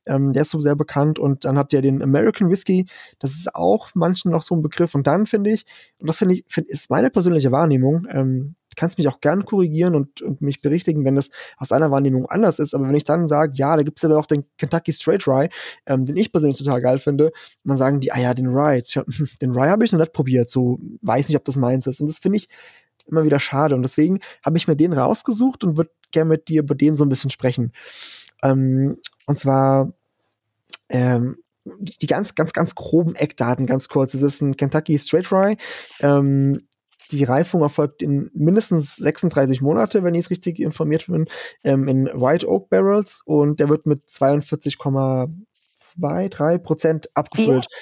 S1: ähm, der ist so sehr bekannt. Und dann habt ihr den American Whiskey, das ist auch manchen noch so ein Begriff. Und dann finde ich, und das finde ich, find, ist meine persönliche Wahrnehmung, ähm, kannst mich auch gern korrigieren und, und mich berichtigen, wenn das aus einer Wahrnehmung anders ist. Aber wenn ich dann sage, ja, da gibt es aber auch den Kentucky Straight Rye, ähm, den ich persönlich total geil finde, dann sagen die, ah ja, den Rye. Tja, den Rye habe ich noch nicht probiert, so weiß nicht, ob das meins ist. Und das finde ich immer wieder schade. Und deswegen habe ich mir den rausgesucht und würde gerne mit dir über den so ein bisschen sprechen. Ähm, und zwar ähm, die ganz, ganz, ganz groben Eckdaten, ganz kurz. Es ist ein Kentucky Straight Rye. Ähm, die Reifung erfolgt in mindestens 36 Monate, wenn ich es richtig informiert bin, ähm, in White Oak Barrels und der wird mit 42,23 Prozent abgefüllt. Vier?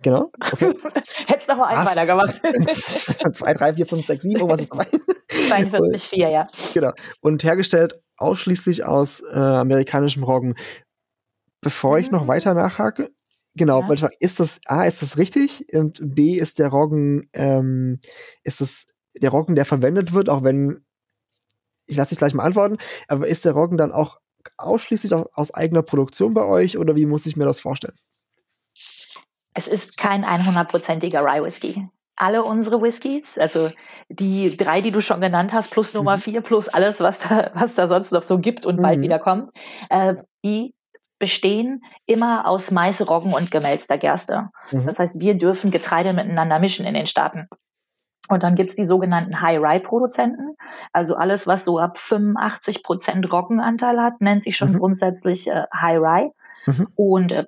S1: Genau, okay.
S2: Hättest noch mal eins weitergemacht.
S1: 2, 3, 4, 5, 6, 7, was ist dabei?
S2: 42, 4, ja.
S1: Genau. Und hergestellt ausschließlich aus äh, amerikanischem Roggen. Bevor mhm. ich noch weiter nachhake, Genau, ja. ist das A, ist das richtig? Und B, ist der Roggen, ähm, ist das der Roggen, der verwendet wird, auch wenn, ich lasse dich gleich mal antworten, aber ist der Roggen dann auch ausschließlich aus eigener Produktion bei euch oder wie muss ich mir das vorstellen?
S2: Es ist kein 100%iger Rye Whisky. Alle unsere Whiskys, also die drei, die du schon genannt hast, plus Nummer mhm. vier, plus alles, was da, was da sonst noch so gibt und mhm. bald wieder kommt, äh, die bestehen immer aus Mais, Roggen und gemälzter Gerste. Mhm. Das heißt, wir dürfen Getreide miteinander mischen in den Staaten. Und dann gibt's die sogenannten High-Rye-Produzenten. Also alles, was so ab 85 Prozent Roggenanteil hat, nennt sich schon mhm. grundsätzlich äh, High-Rye. Mhm. Und äh,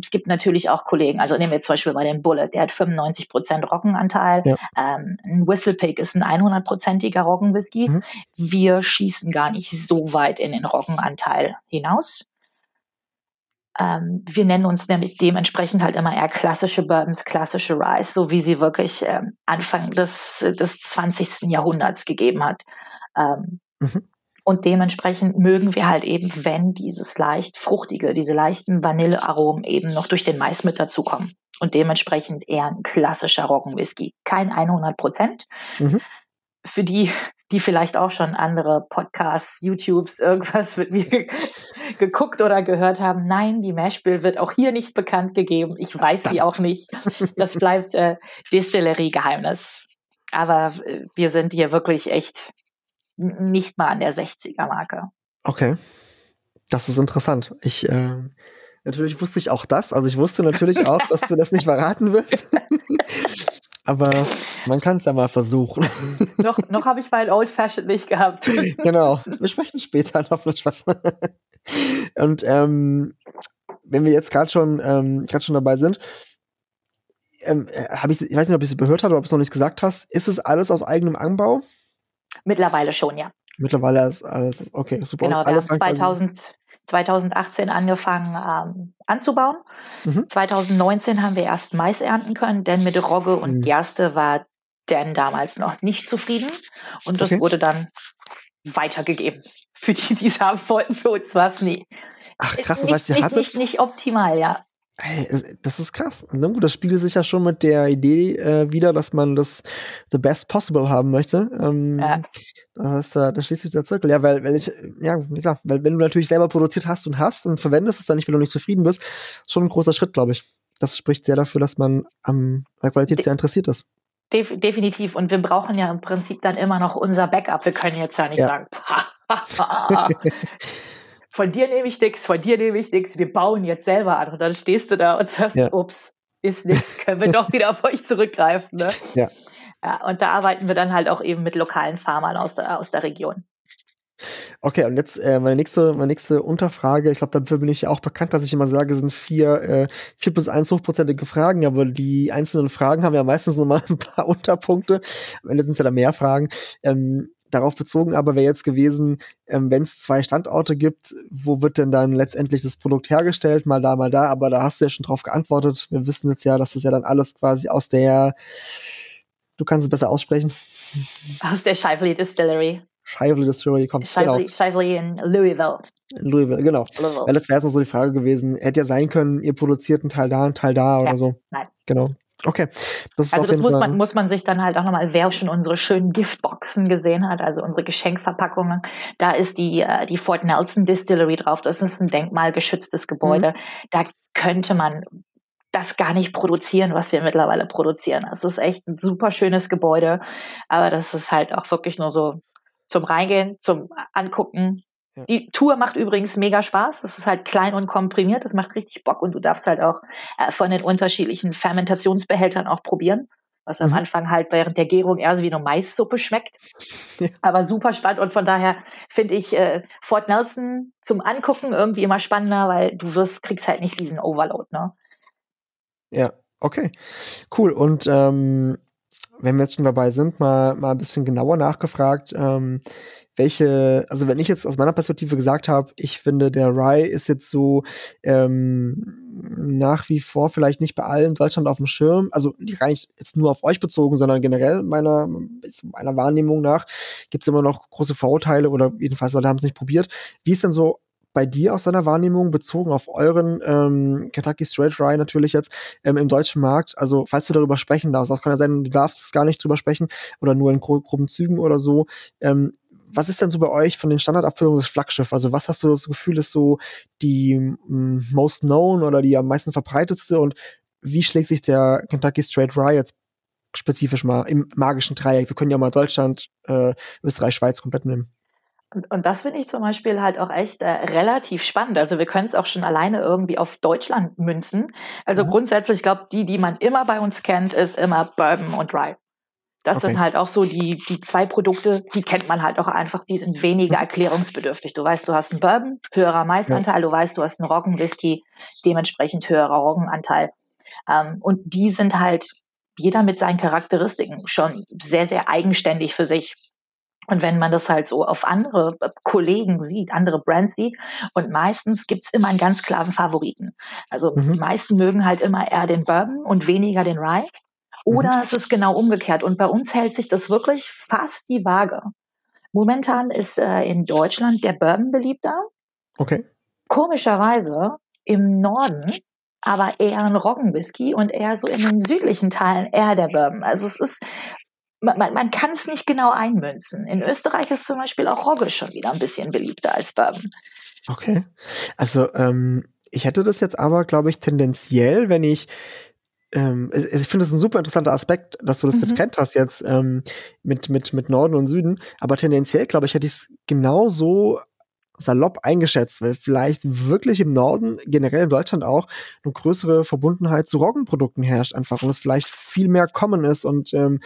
S2: es gibt natürlich auch Kollegen, also nehmen wir zum Beispiel mal den Bullet, der hat 95 Prozent Roggenanteil. Ja. Ähm, ein Whistlepig ist ein 100-prozentiger Roggenwhisky. Mhm. Wir schießen gar nicht so weit in den Roggenanteil hinaus. Ähm, wir nennen uns nämlich dementsprechend halt immer eher klassische Bourbons, klassische Rice, so wie sie wirklich ähm, Anfang des, des 20. Jahrhunderts gegeben hat. Ähm, mhm. Und dementsprechend mögen wir halt eben, wenn dieses leicht fruchtige, diese leichten Vanillearomen eben noch durch den Mais mit dazukommen. Und dementsprechend eher ein klassischer Roggenwhisky. Kein 100 Prozent. Mhm. Für die, die vielleicht auch schon andere Podcasts, YouTubes, irgendwas mit mir geguckt oder gehört haben. Nein, die Mashbill wird auch hier nicht bekannt gegeben. Ich weiß sie auch nicht. Das bleibt äh, Distillerie-Geheimnis. Aber äh, wir sind hier wirklich echt nicht mal an der 60er-Marke.
S1: Okay. Das ist interessant. Ich, äh, natürlich wusste ich auch das. Also ich wusste natürlich auch, dass du das nicht verraten wirst. Aber man kann es ja mal versuchen.
S2: noch noch habe ich mein Old Fashioned nicht gehabt.
S1: genau. Wir sprechen später noch was. Und ähm, wenn wir jetzt gerade schon, ähm, schon dabei sind, ähm, habe ich, ich weiß nicht, ob ich es gehört habe oder ob du es noch nicht gesagt hast, ist es alles aus eigenem Anbau?
S2: Mittlerweile schon, ja.
S1: Mittlerweile ist alles, okay, super.
S2: Genau, wir alles haben 2000, 2018 angefangen ähm, anzubauen. Mhm. 2019 haben wir erst Mais ernten können, denn mit Rogge und mhm. Gerste war Dan damals noch nicht zufrieden. Und das okay. wurde dann weitergegeben. Für die, die es haben wollten, für uns war es nie.
S1: Ach krass,
S2: das
S1: heißt, ihr
S2: nicht,
S1: hattet...
S2: Nicht, nicht optimal, ja.
S1: Das ist krass. Na gut, das spiegelt sich ja schon mit der Idee äh, wieder, dass man das the best possible haben möchte. Ähm, ja. Das, äh, da schließt sich der Zirkel. Ja, weil, weil ich, ja, klar, weil wenn du natürlich selber produziert hast und hast und verwendest es dann nicht, wenn du nicht zufrieden bist, ist schon ein großer Schritt, glaube ich. Das spricht sehr dafür, dass man an der Qualität De sehr interessiert ist.
S2: Def definitiv. Und wir brauchen ja im Prinzip dann immer noch unser Backup. Wir können jetzt ja nicht ja. sagen, von dir nehme ich nichts, von dir nehme ich nichts, wir bauen jetzt selber an. Und dann stehst du da und sagst, ja. ups, ist nichts, können wir doch wieder auf euch zurückgreifen. Ne? Ja. ja. Und da arbeiten wir dann halt auch eben mit lokalen Farmern aus der, aus der Region.
S1: Okay, und jetzt äh, meine nächste, meine nächste Unterfrage, ich glaube, dafür bin ich auch bekannt, dass ich immer sage, sind vier, äh, vier plus eins hochprozentige Fragen, aber die einzelnen Fragen haben ja meistens nochmal ein paar Unterpunkte. Am Ende sind es ja da mehr Fragen. Ähm, darauf bezogen aber wäre jetzt gewesen, ähm, wenn es zwei Standorte gibt, wo wird denn dann letztendlich das Produkt hergestellt? Mal da, mal da, aber da hast du ja schon drauf geantwortet. Wir wissen jetzt ja, dass das ja dann alles quasi aus der, du kannst es besser aussprechen.
S2: Aus der Shively Distillery.
S1: Shively Distillery kommt.
S2: Shively, genau. Shively in Louisville.
S1: In Louisville, genau. Louisville. Weil das wäre jetzt noch so die Frage gewesen. Hätte ja sein können, ihr produziert einen Teil da, einen Teil da ja, oder so. Nein. Genau. Okay.
S2: Das also das muss man, muss man sich dann halt auch nochmal, wer schon unsere schönen Giftboxen gesehen hat, also unsere Geschenkverpackungen, da ist die, äh, die Fort Nelson Distillery drauf. Das ist ein denkmalgeschütztes Gebäude. Mhm. Da könnte man das gar nicht produzieren, was wir mittlerweile produzieren. Es ist echt ein super schönes Gebäude, aber das ist halt auch wirklich nur so zum Reingehen, zum Angucken, die Tour macht übrigens mega Spaß. Es ist halt klein und komprimiert. Das macht richtig Bock und du darfst halt auch äh, von den unterschiedlichen Fermentationsbehältern auch probieren. Was am mhm. Anfang halt während der Gärung eher so wie eine Maissuppe schmeckt. Ja. Aber super spannend und von daher finde ich äh, Fort Nelson zum Angucken irgendwie immer spannender, weil du wirst, kriegst halt nicht diesen Overload, ne?
S1: Ja, okay. Cool. Und ähm, wenn wir jetzt schon dabei sind, mal, mal ein bisschen genauer nachgefragt, ähm, welche, also wenn ich jetzt aus meiner Perspektive gesagt habe, ich finde, der Rye ist jetzt so ähm, nach wie vor vielleicht nicht bei allen in Deutschland auf dem Schirm, also gar nicht jetzt nur auf euch bezogen, sondern generell meiner, meiner Wahrnehmung nach gibt es immer noch große Vorurteile oder jedenfalls Leute haben es nicht probiert. Wie ist denn so bei dir aus deiner Wahrnehmung bezogen auf euren ähm, Kentucky Straight Rye natürlich jetzt ähm, im deutschen Markt? Also falls du darüber sprechen darfst, auch kann ja sein, du darfst es gar nicht drüber sprechen oder nur in gro groben Zügen oder so. Ähm, was ist denn so bei euch von den Standardabfüllungen des Flaggschiff? Also was hast du das Gefühl, ist so die mm, most known oder die am meisten verbreitetste und wie schlägt sich der Kentucky Straight jetzt spezifisch mal im magischen Dreieck? Wir können ja mal Deutschland, äh, Österreich, Schweiz komplett nehmen.
S2: Und, und das finde ich zum Beispiel halt auch echt äh, relativ spannend. Also wir können es auch schon alleine irgendwie auf Deutschland münzen. Also mhm. grundsätzlich, ich glaube, die, die man immer bei uns kennt, ist immer Bourbon und Rye. Das okay. sind halt auch so die, die zwei Produkte, die kennt man halt auch einfach, die sind weniger erklärungsbedürftig. Du weißt, du hast einen Bourbon, höherer Maisanteil, ja. du weißt, du hast einen Roggenwhisky, dementsprechend höherer Roggenanteil. Ähm, und die sind halt jeder mit seinen Charakteristiken schon sehr, sehr eigenständig für sich. Und wenn man das halt so auf andere Kollegen sieht, andere Brands sieht, und meistens gibt's immer einen ganz klaren Favoriten. Also mhm. die meisten mögen halt immer eher den Bourbon und weniger den Rye. Oder mhm. es ist genau umgekehrt. Und bei uns hält sich das wirklich fast die Waage. Momentan ist äh, in Deutschland der Bourbon beliebter.
S1: Okay.
S2: Komischerweise im Norden aber eher ein Roggenwhisky und eher so in den südlichen Teilen eher der Bourbon. Also es ist, man, man, man kann es nicht genau einmünzen. In Österreich ist zum Beispiel auch Rogge schon wieder ein bisschen beliebter als Bourbon.
S1: Okay. Also ähm, ich hätte das jetzt aber, glaube ich, tendenziell, wenn ich ähm, ich finde es ein super interessanter Aspekt, dass du das mhm. getrennt hast jetzt ähm, mit, mit, mit Norden und Süden. Aber tendenziell, glaube ich, hätte ich es genauso salopp eingeschätzt, weil vielleicht wirklich im Norden, generell in Deutschland auch, eine größere Verbundenheit zu Roggenprodukten herrscht einfach und es vielleicht viel mehr common ist und ähm,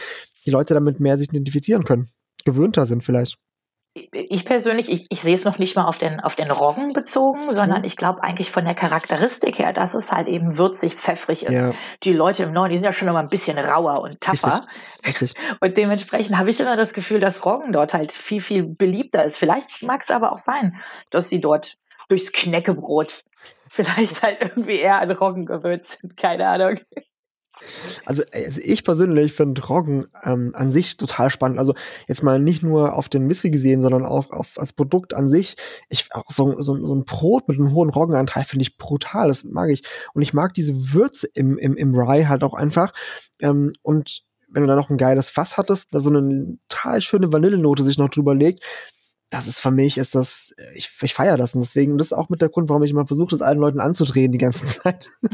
S1: die Leute damit mehr sich identifizieren können, gewöhnter sind vielleicht
S2: ich persönlich, ich, ich sehe es noch nicht mal auf den, auf den Roggen bezogen, sondern mhm. ich glaube eigentlich von der Charakteristik her, dass es halt eben würzig, pfeffrig ist. Ja. Die Leute im Norden, die sind ja schon immer ein bisschen rauer und tapfer. Richtig. Richtig. Und dementsprechend habe ich immer das Gefühl, dass Roggen dort halt viel, viel beliebter ist. Vielleicht mag es aber auch sein, dass sie dort durchs Knäckebrot vielleicht halt irgendwie eher an Roggen gewöhnt sind. Keine Ahnung.
S1: Also, also ich persönlich finde Roggen ähm, an sich total spannend. Also jetzt mal nicht nur auf den Whisky gesehen, sondern auch auf das Produkt an sich. Ich auch so, so, so ein Brot mit einem hohen Roggenanteil finde ich brutal. Das mag ich. Und ich mag diese Würze im, im, im Rye halt auch einfach. Ähm, und wenn du da noch ein geiles Fass hattest, da so eine total schöne Vanillenote sich noch drüber legt, das ist für mich, ist das, ich, ich feiere das. Und deswegen, das ist auch mit der Grund, warum ich immer versuche, das allen Leuten anzudrehen die ganze Zeit.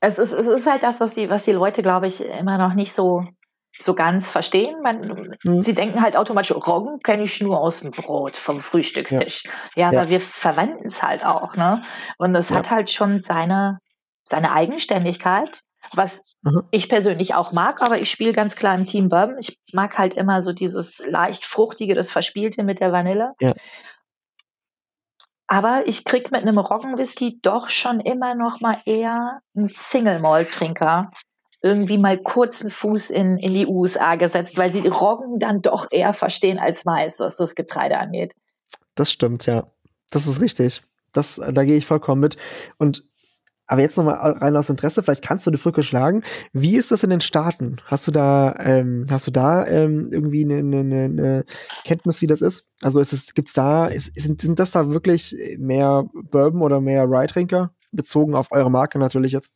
S2: es, ist, es ist halt das, was die, was die Leute, glaube ich, immer noch nicht so, so ganz verstehen. Man, mhm. Sie denken halt automatisch, Roggen kenne ich nur aus dem Brot, vom Frühstückstisch. Ja, ja aber ja. wir verwenden es halt auch, ne? Und es ja. hat halt schon seine, seine Eigenständigkeit was mhm. ich persönlich auch mag, aber ich spiele ganz klar im Team Bourbon. Ich mag halt immer so dieses leicht fruchtige, das Verspielte mit der Vanille. Ja. Aber ich krieg mit einem Roggenwhisky doch schon immer noch mal eher einen Single Malt Trinker irgendwie mal kurzen Fuß in, in die USA gesetzt, weil sie Roggen dann doch eher verstehen als Mais, was das Getreide angeht.
S1: Das stimmt, ja. Das ist richtig. Das, da gehe ich vollkommen mit. Und aber jetzt nochmal rein aus Interesse, vielleicht kannst du die Brücke schlagen. Wie ist das in den Staaten? Hast du da, ähm, hast du da ähm, irgendwie eine, eine, eine Kenntnis, wie das ist? Also ist es, gibt's da, ist, sind, sind das da wirklich mehr Bourbon oder mehr Rye-Trinker? Bezogen auf eure Marke natürlich jetzt.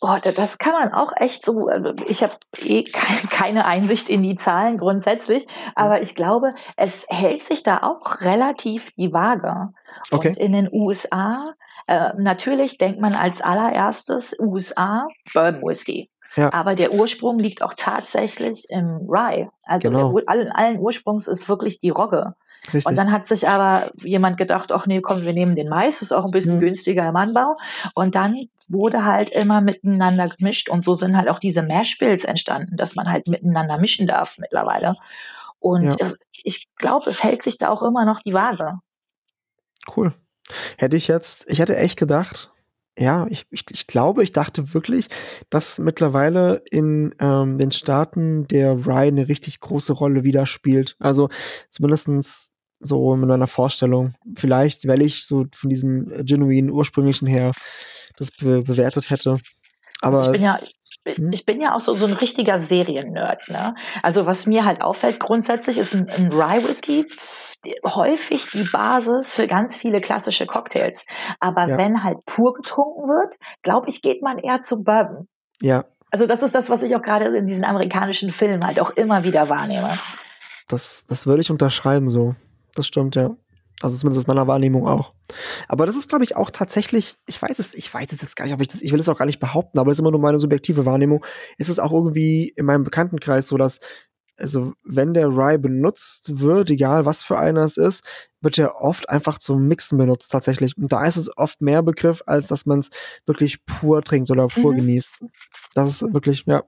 S2: Oh, das kann man auch echt so. Also ich habe eh keine Einsicht in die Zahlen grundsätzlich, aber ich glaube, es hält sich da auch relativ die Waage. Okay. Und in den USA äh, natürlich denkt man als allererstes USA Bourbon Whisky. Ja. Aber der Ursprung liegt auch tatsächlich im Rye. Also genau. der, allen, allen Ursprungs ist wirklich die Rogge. Richtig. Und dann hat sich aber jemand gedacht, ach nee, komm, wir nehmen den Mais, ist auch ein bisschen mhm. günstiger im Anbau. Und dann wurde halt immer miteinander gemischt und so sind halt auch diese Mashbills entstanden, dass man halt miteinander mischen darf mittlerweile. Und ja. Ich glaube, es hält sich da auch immer noch die Waage.
S1: Cool. Hätte ich jetzt, ich hätte echt gedacht, ja, ich, ich, ich glaube, ich dachte wirklich, dass mittlerweile in ähm, den Staaten der Rye eine richtig große Rolle wieder spielt. Also zumindestens so in meiner Vorstellung. Vielleicht, weil ich so von diesem genuinen ursprünglichen her das be bewertet hätte. Aber
S2: ich bin ja? Ich bin ja auch so, so ein richtiger Seriennerd. Ne? Also was mir halt auffällt grundsätzlich ist ein, ein Rye Whisky häufig die Basis für ganz viele klassische Cocktails. Aber ja. wenn halt pur getrunken wird, glaube ich, geht man eher zum Bourbon. Ja. Also das ist das, was ich auch gerade in diesen amerikanischen Filmen halt auch immer wieder wahrnehme.
S1: Das, das würde ich unterschreiben so. Das stimmt, ja. Also zumindest aus meiner Wahrnehmung auch. Aber das ist, glaube ich, auch tatsächlich, ich weiß es, ich weiß es jetzt gar nicht, ob ich das, ich will es auch gar nicht behaupten, aber es ist immer nur meine subjektive Wahrnehmung. Ist es auch irgendwie in meinem Bekanntenkreis so, dass also wenn der Rye benutzt wird, egal was für einer es ist, wird er oft einfach zum Mixen benutzt tatsächlich. Und da ist es oft mehr Begriff, als dass man es wirklich pur trinkt oder pur mhm. genießt. Das ist wirklich, ja.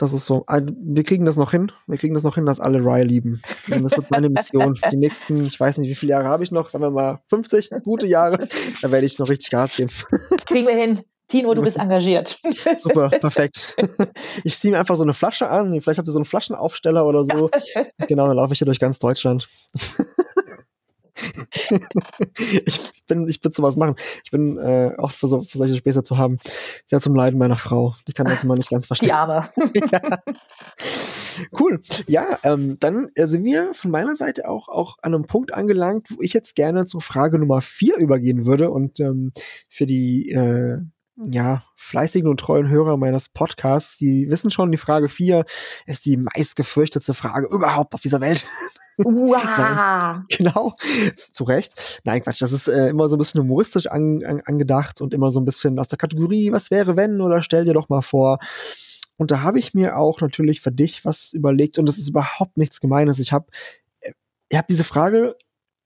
S1: Das ist so. Wir kriegen das noch hin. Wir kriegen das noch hin, dass alle Rye lieben. Und das wird meine Mission. Die nächsten, ich weiß nicht, wie viele Jahre habe ich noch, sagen wir mal 50 gute Jahre. Da werde ich noch richtig Gas geben.
S2: Kriegen wir hin. Tino, du bist engagiert.
S1: Super, perfekt. Ich ziehe mir einfach so eine Flasche an. Vielleicht habt ihr so einen Flaschenaufsteller oder so. Genau, dann laufe ich hier durch ganz Deutschland. ich bin, ich bin sowas machen. Ich bin äh, auch für, so, für solche Späße zu haben. Sehr zum Leiden meiner Frau. Die kann das immer nicht ganz verstehen. Die
S2: Arme. ja.
S1: Cool. Ja, ähm, dann sind wir von meiner Seite auch, auch an einem Punkt angelangt, wo ich jetzt gerne zur Frage Nummer vier übergehen würde und ähm, für die äh, ja, fleißigen und treuen Hörer meines Podcasts, die wissen schon, die Frage 4 ist die meistgefürchtete Frage überhaupt auf dieser Welt.
S2: Wow.
S1: Genau, zu, Recht. Nein, Quatsch, das ist äh, immer so ein bisschen humoristisch an, an, angedacht und immer so ein bisschen aus der Kategorie, was wäre wenn oder stell dir doch mal vor. Und da habe ich mir auch natürlich für dich was überlegt und das ist überhaupt nichts Gemeines. Ich habe äh, ich hab diese Frage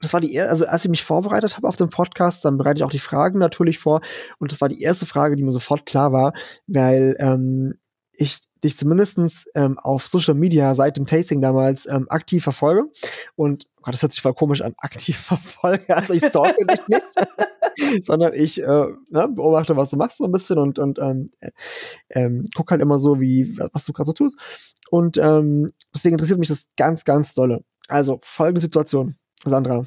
S1: das war die, also als ich mich vorbereitet habe auf den Podcast, dann bereite ich auch die Fragen natürlich vor. Und das war die erste Frage, die mir sofort klar war, weil ähm, ich dich zumindestens ähm, auf Social Media seit dem Tasting damals ähm, aktiv verfolge. Und oh Gott, das hört sich voll komisch an, aktiv verfolge. Also ich stalke dich nicht, sondern ich äh, ne, beobachte, was du machst so ein bisschen und, und ähm, äh, ähm, guck halt immer so, wie, was du gerade so tust. Und ähm, deswegen interessiert mich das ganz, ganz dolle. Also, folgende Situation. Sandra.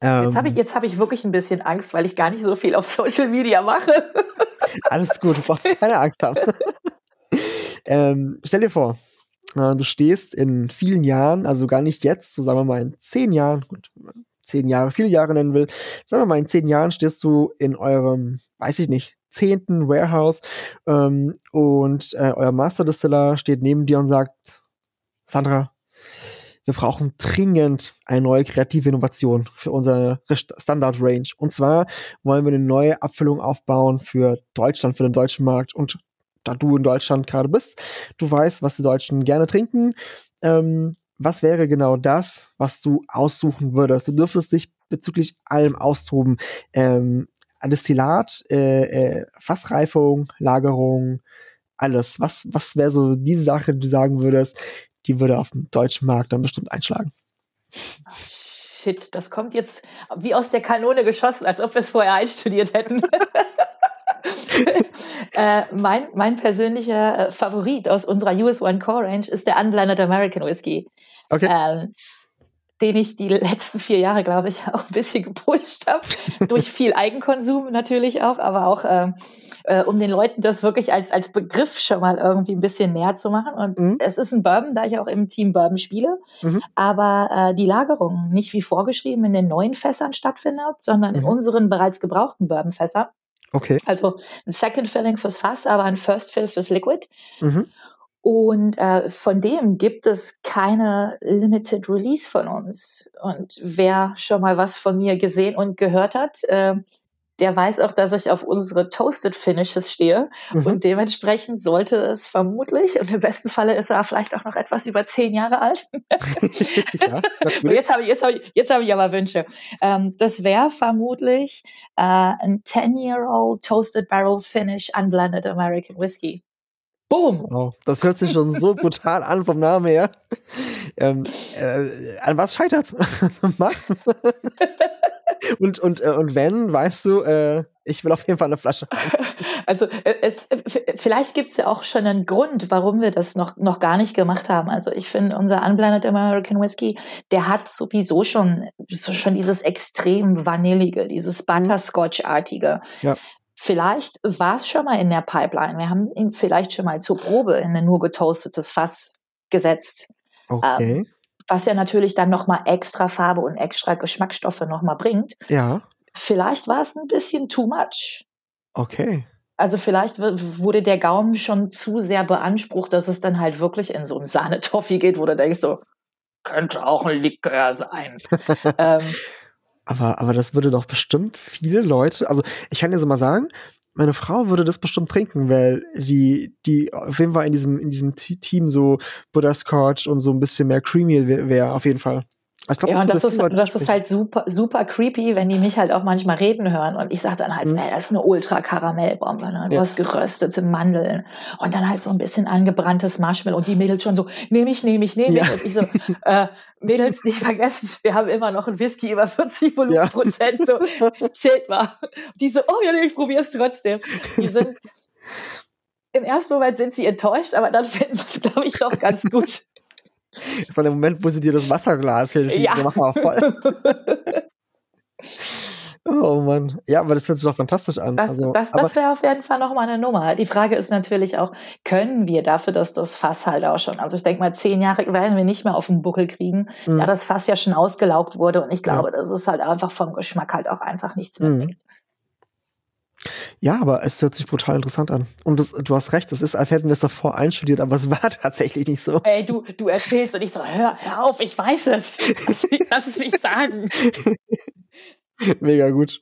S2: Ähm, jetzt habe ich, hab ich wirklich ein bisschen Angst, weil ich gar nicht so viel auf Social Media mache.
S1: Alles gut, du brauchst keine Angst haben. ähm, stell dir vor, äh, du stehst in vielen Jahren, also gar nicht jetzt, so sagen wir mal in zehn Jahren, gut, zehn Jahre, viele Jahre nennen will, sagen wir mal in zehn Jahren stehst du in eurem, weiß ich nicht, zehnten Warehouse ähm, und äh, euer Master Distiller steht neben dir und sagt, Sandra, wir brauchen dringend eine neue kreative Innovation für unsere Standard Range. Und zwar wollen wir eine neue Abfüllung aufbauen für Deutschland, für den deutschen Markt. Und da du in Deutschland gerade bist, du weißt, was die Deutschen gerne trinken. Ähm, was wäre genau das, was du aussuchen würdest? Du dürftest dich bezüglich allem austoben. Ähm, Destillat, äh, äh, Fassreifung, Lagerung, alles. Was, was wäre so diese Sache, die du sagen würdest, die würde auf dem deutschen Markt dann bestimmt einschlagen?
S2: shit, das kommt jetzt wie aus der Kanone geschossen, als ob wir es vorher einstudiert hätten. äh, mein, mein persönlicher äh, Favorit aus unserer US One Core Range ist der Unblended American Whiskey. Okay. Ähm, den ich die letzten vier Jahre, glaube ich, auch ein bisschen gepusht habe. durch viel Eigenkonsum natürlich auch, aber auch ähm, äh, um den Leuten das wirklich als, als Begriff schon mal irgendwie ein bisschen näher zu machen. Und mhm. es ist ein Bourbon, da ich auch im Team Bourbon spiele, mhm. aber äh, die Lagerung nicht wie vorgeschrieben in den neuen Fässern stattfindet, sondern mhm. in unseren bereits gebrauchten Bourbonfässern.
S1: Okay.
S2: Also ein Second Filling fürs Fass, aber ein First Fill fürs Liquid. Mhm. Und äh, von dem gibt es keine Limited Release von uns. Und wer schon mal was von mir gesehen und gehört hat, äh, der weiß auch, dass ich auf unsere Toasted Finishes stehe. Mhm. Und dementsprechend sollte es vermutlich, und im besten Falle ist er vielleicht auch noch etwas über zehn Jahre alt. ja, jetzt habe ich, jetzt hab ich, jetzt hab ich aber Wünsche. Ähm, das wäre vermutlich äh, ein 10-Year-Old Toasted Barrel Finish Unblended American Whiskey. Boom!
S1: Wow, das hört sich schon so brutal an vom Namen her. Ähm, äh, an was scheitert und, und, äh, und wenn, weißt du, äh, ich will auf jeden Fall eine Flasche haben.
S2: Also äh, es, vielleicht gibt es ja auch schon einen Grund, warum wir das noch, noch gar nicht gemacht haben. Also ich finde, unser Unblended American Whiskey, der hat sowieso schon, schon dieses extrem vanillige, dieses mhm. Butterscotch-artige. Ja. Vielleicht war es schon mal in der Pipeline. Wir haben ihn vielleicht schon mal zur Probe in ein nur getoastetes Fass gesetzt. Okay. Ähm, was ja natürlich dann nochmal extra Farbe und extra Geschmacksstoffe nochmal bringt.
S1: Ja.
S2: Vielleicht war es ein bisschen too much.
S1: Okay.
S2: Also vielleicht wurde der Gaumen schon zu sehr beansprucht, dass es dann halt wirklich in so ein Sahnetoffee geht, wo du denkst so, könnte auch ein Likör sein. ähm,
S1: aber, aber das würde doch bestimmt viele Leute, also ich kann dir so mal sagen, meine Frau würde das bestimmt trinken, weil die, die auf jeden Fall in diesem, in diesem Team so Butterscotch und so ein bisschen mehr creamy wäre, wär auf jeden Fall.
S2: Glaub, ja, und das, ist, das ist halt super, super creepy, wenn die mich halt auch manchmal reden hören und ich sage dann halt, mhm. ey, das ist eine Ultra-Karamellbombe, ne? du ja. hast geröstete Mandeln und dann halt so ein bisschen angebranntes Marshmallow und die Mädels schon so, nehme ich, nehme ich, nehme ich. Ja. Und ich so, äh, Mädels, nicht vergessen, wir haben immer noch einen Whisky über 40 Volumenprozent, ja. so, shit mal. Die so, oh ja, nee, ich probiere es trotzdem. Die sind, im ersten Moment sind sie enttäuscht, aber dann finden sie es, glaube ich, doch ganz gut.
S1: Das war der Moment, wo sie dir das Wasserglas hielt. Ja. Mach mal voll. Oh Mann. Ja, aber das hört sich doch fantastisch an.
S2: Das, also, das, das wäre auf jeden Fall nochmal eine Nummer. Die Frage ist natürlich auch, können wir dafür, dass das Fass halt auch schon, also ich denke mal, zehn Jahre werden wir nicht mehr auf den Buckel kriegen, mhm. da das Fass ja schon ausgelaugt wurde und ich glaube, ja. das ist halt einfach vom Geschmack halt auch einfach nichts mehr mhm.
S1: Ja, aber es hört sich brutal interessant an. Und das, du hast recht, es ist, als hätten wir es davor einstudiert, aber es war tatsächlich nicht so.
S2: Ey, du, du erzählst und ich so, hör, hör auf, ich weiß es. Lass es mich sagen.
S1: Mega gut.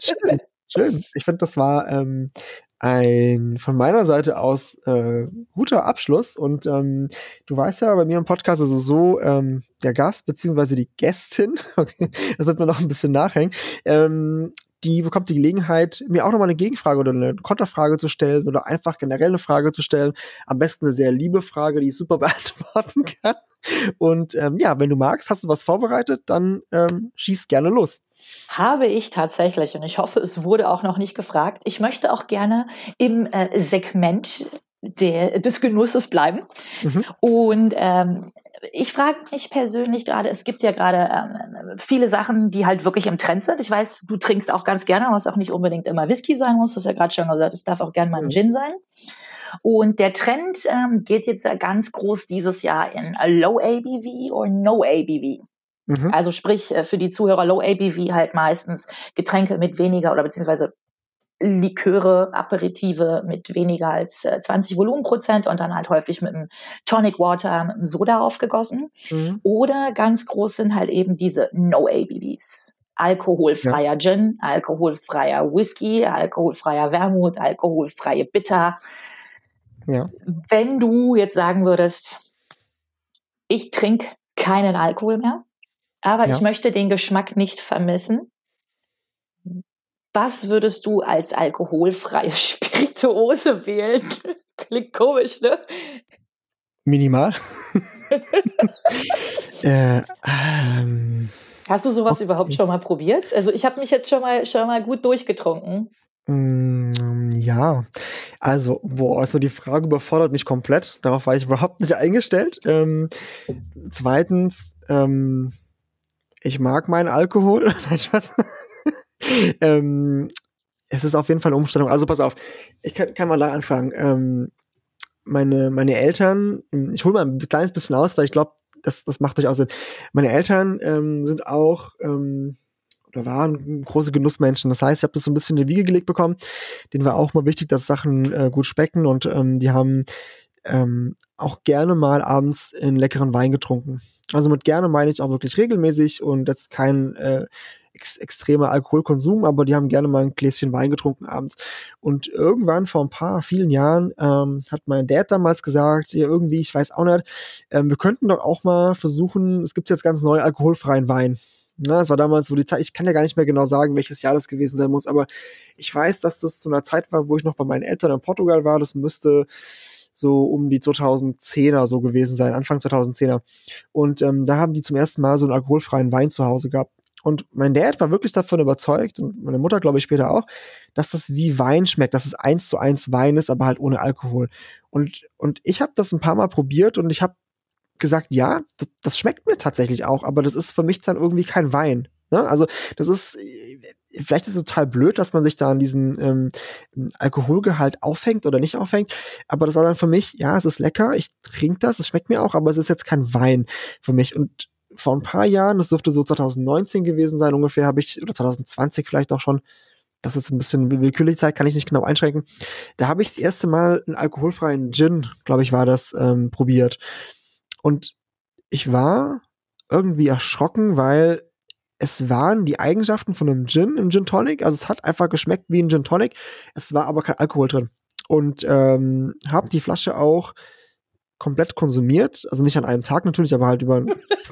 S1: Schön. Schön. Ich finde, das war ähm, ein von meiner Seite aus äh, guter Abschluss. Und ähm, du weißt ja, bei mir im Podcast ist es so, ähm, der Gast beziehungsweise die Gästin, okay, das wird mir noch ein bisschen nachhängen, ähm, die bekommt die Gelegenheit, mir auch nochmal eine Gegenfrage oder eine Konterfrage zu stellen oder einfach generell eine Frage zu stellen. Am besten eine sehr liebe Frage, die ich super beantworten kann. Und ähm, ja, wenn du magst, hast du was vorbereitet, dann ähm, schieß gerne los.
S2: Habe ich tatsächlich und ich hoffe, es wurde auch noch nicht gefragt. Ich möchte auch gerne im äh, Segment der, des Genusses bleiben. Mhm. Und ähm, ich frage mich persönlich gerade, es gibt ja gerade ähm, viele Sachen, die halt wirklich im Trend sind. Ich weiß, du trinkst auch ganz gerne, was auch nicht unbedingt immer Whisky sein muss. Das ist ja gerade schon gesagt, es darf auch gerne mal ein mhm. Gin sein. Und der Trend ähm, geht jetzt ja ganz groß dieses Jahr in Low ABV oder No ABV. Mhm. Also sprich äh, für die Zuhörer Low ABV halt meistens Getränke mit weniger oder beziehungsweise Liköre, Aperitive mit weniger als 20 äh, Volumenprozent und dann halt häufig mit einem Tonic Water, mit einem Soda aufgegossen. Mhm. Oder ganz groß sind halt eben diese No ABVs. Alkoholfreier ja. Gin, alkoholfreier Whisky, alkoholfreier Wermut, alkoholfreie Bitter. Ja. Wenn du jetzt sagen würdest, ich trinke keinen Alkohol mehr, aber ja. ich möchte den Geschmack nicht vermissen, was würdest du als alkoholfreie Spirituose wählen? Klingt komisch, ne?
S1: Minimal. äh, ähm,
S2: Hast du sowas überhaupt schon mal probiert? Also ich habe mich jetzt schon mal schon mal gut durchgetrunken.
S1: Mm, ja, also, boah, also die Frage überfordert mich komplett. Darauf war ich überhaupt nicht eingestellt. Ähm, zweitens, ähm, ich mag meinen Alkohol. Nein, Spaß. ähm, es ist auf jeden Fall eine Umstellung. Also pass auf, ich kann, kann mal da anfangen. Ähm, meine, meine Eltern, ich hole mal ein kleines bisschen aus, weil ich glaube, das, das macht durchaus Sinn. Meine Eltern ähm, sind auch ähm, oder waren große Genussmenschen. Das heißt, ich habe das so ein bisschen in die Wiege gelegt bekommen. Denen war auch mal wichtig, dass Sachen äh, gut schmecken und ähm, die haben ähm, auch gerne mal abends einen leckeren Wein getrunken. Also mit gerne meine ich auch wirklich regelmäßig und jetzt kein äh, ex extremer Alkoholkonsum, aber die haben gerne mal ein Gläschen Wein getrunken abends. Und irgendwann vor ein paar, vielen Jahren ähm, hat mein Dad damals gesagt, ja, irgendwie, ich weiß auch nicht, ähm, wir könnten doch auch mal versuchen, es gibt jetzt ganz neu alkoholfreien Wein. Na, es war damals, wo die Zeit, ich kann ja gar nicht mehr genau sagen, welches Jahr das gewesen sein muss, aber ich weiß, dass das zu einer Zeit war, wo ich noch bei meinen Eltern in Portugal war. Das müsste so um die 2010er so gewesen sein, Anfang 2010er. Und ähm, da haben die zum ersten Mal so einen alkoholfreien Wein zu Hause gehabt. Und mein Dad war wirklich davon überzeugt, und meine Mutter glaube ich später auch, dass das wie Wein schmeckt, dass es eins zu eins Wein ist, aber halt ohne Alkohol. Und, und ich habe das ein paar Mal probiert und ich habe gesagt, ja, das, das, schmeckt mir tatsächlich auch, aber das ist für mich dann irgendwie kein Wein. Ne? Also das ist, vielleicht ist es total blöd, dass man sich da an diesen ähm, Alkoholgehalt aufhängt oder nicht aufhängt, aber das war dann für mich, ja, es ist lecker, ich trinke das, es schmeckt mir auch, aber es ist jetzt kein Wein für mich. Und vor ein paar Jahren, das dürfte so 2019 gewesen sein ungefähr, habe ich, oder 2020 vielleicht auch schon, das ist ein bisschen willkürliche Zeit, kann ich nicht genau einschränken. Da habe ich das erste Mal einen alkoholfreien Gin, glaube ich, war das, ähm, probiert. Und ich war irgendwie erschrocken, weil es waren die Eigenschaften von einem Gin im Gin Tonic. Also es hat einfach geschmeckt wie ein Gin Tonic. Es war aber kein Alkohol drin. Und ähm, habe die Flasche auch komplett konsumiert, also nicht an einem Tag natürlich, aber halt über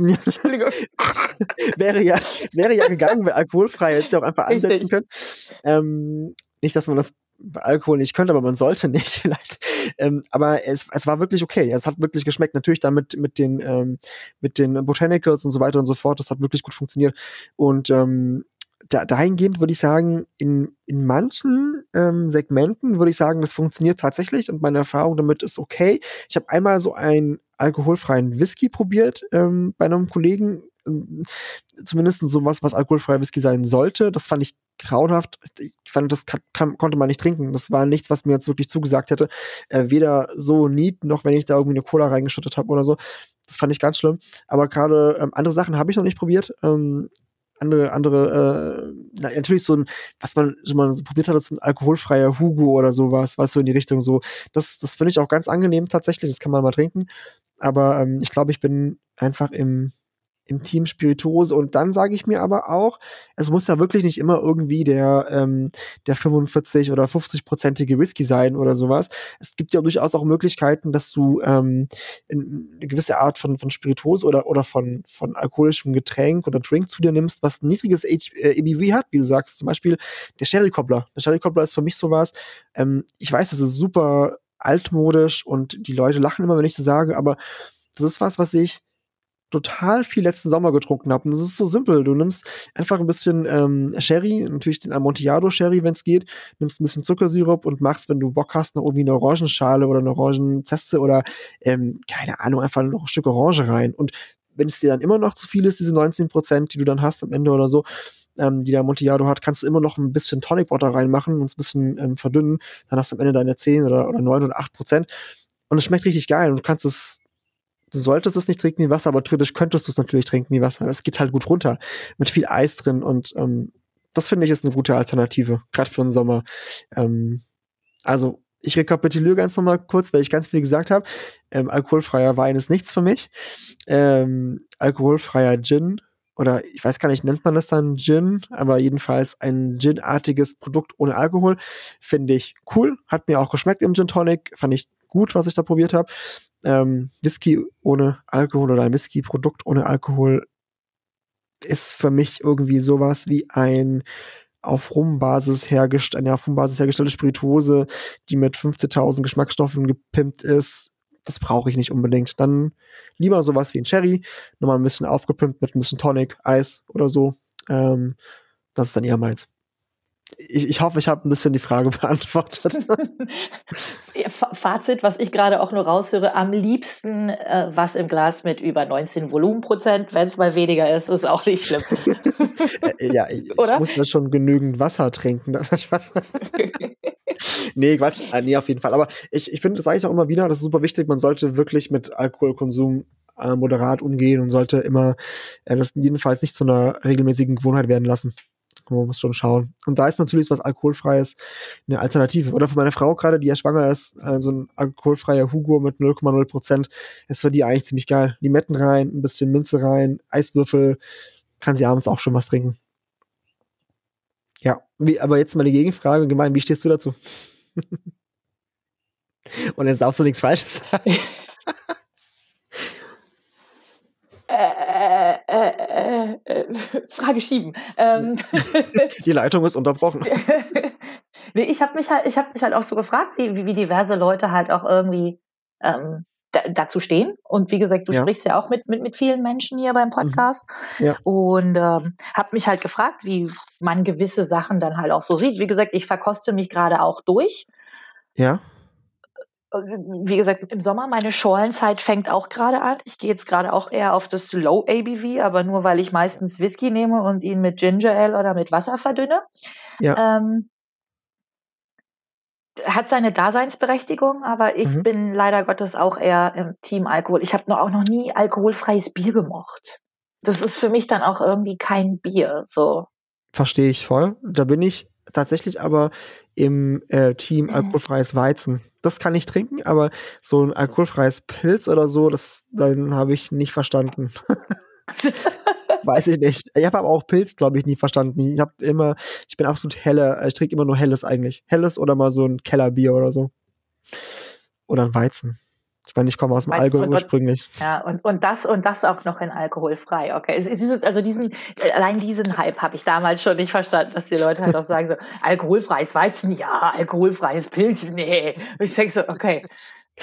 S1: wäre ja wäre ja gegangen, weil alkoholfrei jetzt ja auch einfach ansetzen können. Ähm, nicht, dass man das bei Alkohol nicht könnte, aber man sollte nicht vielleicht. Ähm, aber es, es war wirklich okay. Es hat wirklich geschmeckt. Natürlich damit mit den ähm, mit den Botanicals und so weiter und so fort. Das hat wirklich gut funktioniert. Und ähm, da, dahingehend würde ich sagen, in, in manchen ähm, Segmenten würde ich sagen, das funktioniert tatsächlich und meine Erfahrung damit ist okay. Ich habe einmal so einen alkoholfreien Whisky probiert ähm, bei einem Kollegen, äh, zumindest sowas, was alkoholfreier Whisky sein sollte. Das fand ich grauenhaft. Ich fand, das kann, kann, konnte man nicht trinken. Das war nichts, was mir jetzt wirklich zugesagt hätte. Äh, weder so neat, noch wenn ich da irgendwie eine Cola reingeschüttet habe oder so. Das fand ich ganz schlimm. Aber gerade ähm, andere Sachen habe ich noch nicht probiert. Ähm, andere, andere, äh, natürlich so ein, was man schon mal so probiert hat, so ein alkoholfreier Hugo oder sowas, was so in die Richtung so. Das, das finde ich auch ganz angenehm tatsächlich, das kann man mal trinken. Aber ähm, ich glaube, ich bin einfach im, im Team Spirituose. Und dann sage ich mir aber auch, es muss da wirklich nicht immer irgendwie der, ähm, der 45 oder 50-prozentige Whisky sein oder sowas. Es gibt ja durchaus auch Möglichkeiten, dass du ähm, eine gewisse Art von, von Spirituose oder, oder von, von alkoholischem Getränk oder Drink zu dir nimmst, was ein niedriges H äh, ABV hat, wie du sagst. Zum Beispiel der Sherry Cobbler. Der Sherry Cobbler ist für mich sowas. Ähm, ich weiß, das ist super altmodisch und die Leute lachen immer, wenn ich das sage, aber das ist was, was ich total viel letzten Sommer getrunken habe. Und das ist so simpel. Du nimmst einfach ein bisschen ähm, Sherry, natürlich den Amontillado Sherry, wenn es geht, nimmst ein bisschen Zuckersirup und machst, wenn du Bock hast, noch irgendwie eine Orangenschale oder eine Orangenzeste oder ähm, keine Ahnung, einfach noch ein Stück Orange rein. Und wenn es dir dann immer noch zu viel ist, diese 19 Prozent, die du dann hast am Ende oder so, ähm, die der Amontillado hat, kannst du immer noch ein bisschen Tonic Water reinmachen und es ein bisschen ähm, verdünnen. Dann hast du am Ende deine 10 oder, oder 9 oder 8 Prozent. Und es schmeckt richtig geil und du kannst es du solltest es nicht trinken wie Wasser, aber theoretisch könntest du es natürlich trinken wie Wasser. Es geht halt gut runter. Mit viel Eis drin und ähm, das finde ich ist eine gute Alternative, gerade für den Sommer. Ähm, also ich rekapituliere ganz nochmal kurz, weil ich ganz viel gesagt habe. Ähm, alkoholfreier Wein ist nichts für mich. Ähm, alkoholfreier Gin oder ich weiß gar nicht, nennt man das dann Gin, aber jedenfalls ein Gin-artiges Produkt ohne Alkohol finde ich cool. Hat mir auch geschmeckt im Gin Tonic, fand ich gut, was ich da probiert habe. Ähm, Whisky ohne Alkohol oder ein Whisky-Produkt ohne Alkohol ist für mich irgendwie sowas wie ein auf Rumbasis hergestellt, eine auf Rumbasis hergestellte Spirituose, die mit 15.000 Geschmacksstoffen gepimpt ist. Das brauche ich nicht unbedingt. Dann lieber sowas wie ein Cherry, nochmal ein bisschen aufgepimpt mit ein bisschen Tonic, Eis oder so. Ähm, das ist dann eher meins ich, ich hoffe, ich habe ein bisschen die Frage beantwortet.
S2: Fazit, was ich gerade auch nur raushöre, am liebsten äh, was im Glas mit über 19 Volumenprozent. Wenn es mal weniger ist, ist auch nicht schlimm.
S1: Ja, ich, Oder? muss da schon genügend Wasser trinken. Wasser. nee, Quatsch, äh, nee, auf jeden Fall. Aber ich, ich finde, das sage ich auch immer wieder, das ist super wichtig. Man sollte wirklich mit Alkoholkonsum äh, moderat umgehen und sollte immer äh, das jedenfalls nicht zu einer regelmäßigen Gewohnheit werden lassen. Man muss schon schauen. Und da ist natürlich was Alkoholfreies eine Alternative. Oder für meine Frau gerade, die ja schwanger ist, äh, so ein alkoholfreier Hugo mit 0,0 Prozent, ist für die eigentlich ziemlich geil. Limetten rein, ein bisschen Minze rein, Eiswürfel, kann sie abends auch schon was trinken. Ja, wie, aber jetzt mal die Gegenfrage, gemein, wie stehst du dazu? Und jetzt darfst du nichts Falsches sagen.
S2: Äh, äh, äh, Frage schieben. Ähm.
S1: Die Leitung ist unterbrochen.
S2: nee, ich habe mich halt, ich habe mich halt auch so gefragt, wie, wie, wie diverse Leute halt auch irgendwie ähm, da, dazu stehen. Und wie gesagt, du ja. sprichst ja auch mit, mit, mit vielen Menschen hier beim mhm. Podcast. Mhm. Ja. Und ähm, habe mich halt gefragt, wie man gewisse Sachen dann halt auch so sieht. Wie gesagt, ich verkoste mich gerade auch durch.
S1: Ja
S2: wie gesagt, im Sommer, meine Schorlenzeit fängt auch gerade an. Ich gehe jetzt gerade auch eher auf das Low ABV, aber nur weil ich meistens Whisky nehme und ihn mit Ginger Ale oder mit Wasser verdünne. Ja. Ähm, hat seine Daseinsberechtigung, aber ich mhm. bin leider Gottes auch eher im Team Alkohol. Ich habe auch noch nie alkoholfreies Bier gemocht. Das ist für mich dann auch irgendwie kein Bier. So.
S1: Verstehe ich voll. Da bin ich tatsächlich aber im äh, Team mhm. alkoholfreies Weizen. Das kann ich trinken, aber so ein alkoholfreies Pilz oder so, das dann habe ich nicht verstanden. Weiß ich nicht. Ich habe aber auch Pilz, glaube ich, nie verstanden. Ich habe immer, ich bin absolut helle, ich trinke immer nur helles eigentlich. Helles oder mal so ein Kellerbier oder so. Oder ein Weizen. Ich meine, ich komme aus dem Allgäu ursprünglich.
S2: Ja, und, und das und das auch noch in alkoholfrei. Okay. Es, es also diesen, allein diesen Hype habe ich damals schon nicht verstanden, dass die Leute halt auch sagen so, alkoholfreies Weizen, ja, alkoholfreies Pilz, nee. Und ich denke so, okay,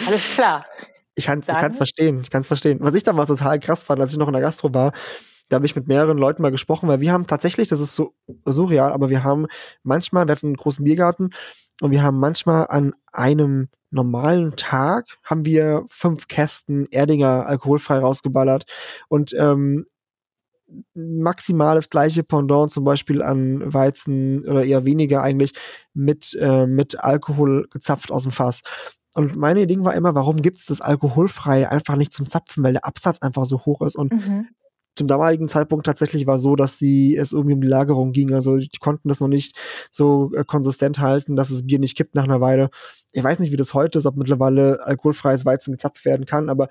S2: alles klar.
S1: Ich kann es verstehen, ich kann es verstehen. Was ich damals total krass fand, als ich noch in der Gastro war, da habe ich mit mehreren Leuten mal gesprochen, weil wir haben tatsächlich, das ist so surreal, aber wir haben manchmal, wir hatten einen großen Biergarten und wir haben manchmal an einem normalen Tag haben wir fünf Kästen Erdinger alkoholfrei rausgeballert und ähm, maximal das gleiche Pendant zum Beispiel an Weizen oder eher weniger eigentlich mit, äh, mit Alkohol gezapft aus dem Fass. Und meine Ding war immer, warum gibt es das alkoholfrei einfach nicht zum Zapfen, weil der Absatz einfach so hoch ist. Und mhm zum damaligen Zeitpunkt tatsächlich war so, dass sie es irgendwie um die Lagerung ging. Also die konnten das noch nicht so äh, konsistent halten, dass das Bier nicht kippt nach einer Weile. Ich weiß nicht, wie das heute ist, ob mittlerweile alkoholfreies Weizen gezapft werden kann, aber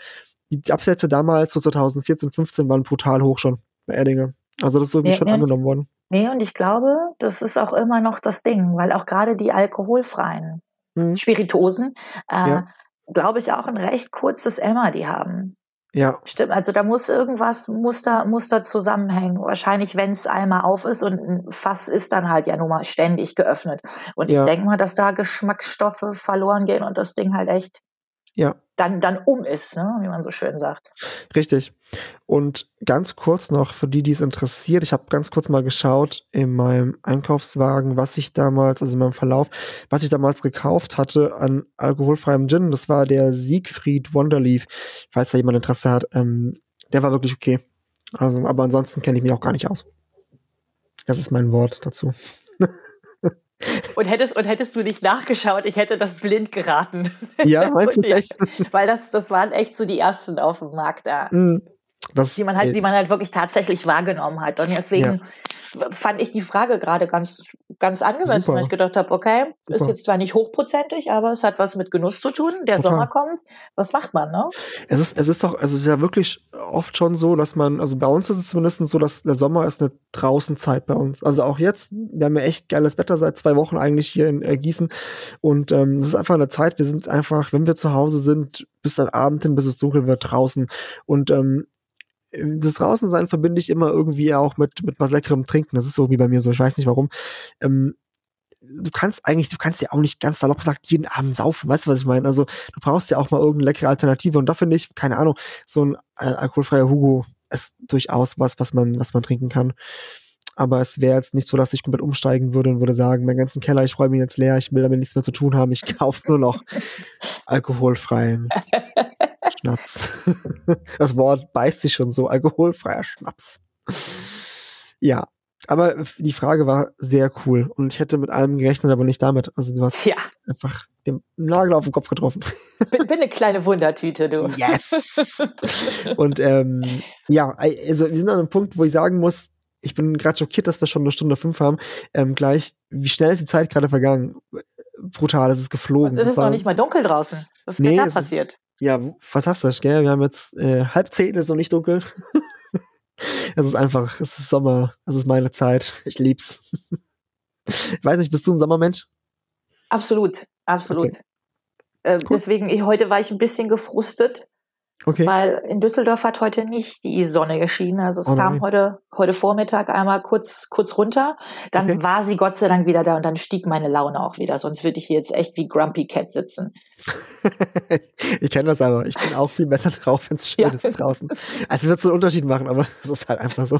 S1: die Absätze damals, so 2014, 15, waren brutal hoch schon bei Erdinger. Also das ist irgendwie nee, schon nee, angenommen worden.
S2: Nee, und ich glaube, das ist auch immer noch das Ding, weil auch gerade die alkoholfreien hm. Spiritosen, äh, ja. glaube ich, auch ein recht kurzes Emma die haben.
S1: Ja.
S2: Stimmt, also da muss irgendwas, muss da, muss da zusammenhängen. Wahrscheinlich, wenn es einmal auf ist und ein Fass ist dann halt ja nun mal ständig geöffnet. Und ja. ich denke mal, dass da Geschmacksstoffe verloren gehen und das Ding halt echt
S1: ja.
S2: Dann, dann um ist, ne? wie man so schön sagt.
S1: Richtig. Und ganz kurz noch, für die, die es interessiert, ich habe ganz kurz mal geschaut in meinem Einkaufswagen, was ich damals, also in meinem Verlauf, was ich damals gekauft hatte an alkoholfreiem Gin. Das war der Siegfried Wonderleaf, falls da jemand Interesse hat. Ähm, der war wirklich okay. Also, aber ansonsten kenne ich mich auch gar nicht aus. Das ist mein Wort dazu.
S2: Und hättest, und hättest du nicht nachgeschaut, ich hätte das blind geraten.
S1: Ja, meinst du echt?
S2: Weil das, das waren echt so die ersten auf dem Markt da. Mm, das, die man halt, die man halt wirklich tatsächlich wahrgenommen hat. Und deswegen ja. Fand ich die Frage gerade ganz, ganz angemessen, Super. weil ich gedacht habe, okay, Super. ist jetzt zwar nicht hochprozentig, aber es hat was mit Genuss zu tun. Der Total. Sommer kommt. Was macht man, ne?
S1: Es ist, es ist doch, also es ist ja wirklich oft schon so, dass man, also bei uns ist es zumindest so, dass der Sommer ist eine Draußenzeit bei uns. Also auch jetzt, wir haben ja echt geiles Wetter seit zwei Wochen eigentlich hier in äh, Gießen. Und ähm, es ist einfach eine Zeit, wir sind einfach, wenn wir zu Hause sind, bis dann Abend hin, bis es dunkel wird, draußen. Und ähm, das Draußensein verbinde ich immer irgendwie auch mit, mit was leckerem Trinken. Das ist so wie bei mir so, ich weiß nicht warum. Ähm, du kannst eigentlich, du kannst ja auch nicht ganz salopp gesagt jeden Abend saufen, weißt du, was ich meine? Also du brauchst ja auch mal irgendeine leckere Alternative und da finde ich, keine Ahnung, so ein äh, alkoholfreier Hugo ist durchaus was, was man, was man trinken kann. Aber es wäre jetzt nicht so, dass ich komplett umsteigen würde und würde sagen, meinen ganzen Keller, ich räume ihn jetzt leer, ich will damit nichts mehr zu tun haben, ich kaufe nur noch alkoholfreien Schnaps. Das Wort beißt sich schon so, alkoholfreier Schnaps. Ja, aber die Frage war sehr cool und ich hätte mit allem gerechnet, aber nicht damit. Also du hast ja. einfach den Nagel auf den Kopf getroffen.
S2: Bin, bin eine kleine Wundertüte, du.
S1: Yes! und ähm, ja, also wir sind an einem Punkt, wo ich sagen muss, ich bin gerade schockiert, dass wir schon eine Stunde fünf haben. Ähm, gleich, wie schnell ist die Zeit gerade vergangen? Brutal, es ist geflogen.
S2: Es ist noch nicht mal dunkel draußen. Was ist nee, da passiert? Ist,
S1: ja, fantastisch, gell? Wir haben jetzt äh, halb zehn, ist noch nicht dunkel. es ist einfach, es ist Sommer, es ist meine Zeit. Ich lieb's. ich weiß nicht, bist du ein Sommermensch?
S2: Absolut, absolut. Okay. Äh, cool. Deswegen, ich, heute war ich ein bisschen gefrustet, Okay. Weil in Düsseldorf hat heute nicht die Sonne geschienen. Also es oh kam heute, heute Vormittag einmal kurz, kurz runter. Dann okay. war sie Gott sei Dank wieder da und dann stieg meine Laune auch wieder. Sonst würde ich hier jetzt echt wie Grumpy Cat sitzen.
S1: ich kenne das aber. Ich bin auch viel besser drauf, wenn es schön ja. ist draußen. Also wird es einen Unterschied machen, aber es ist halt einfach so.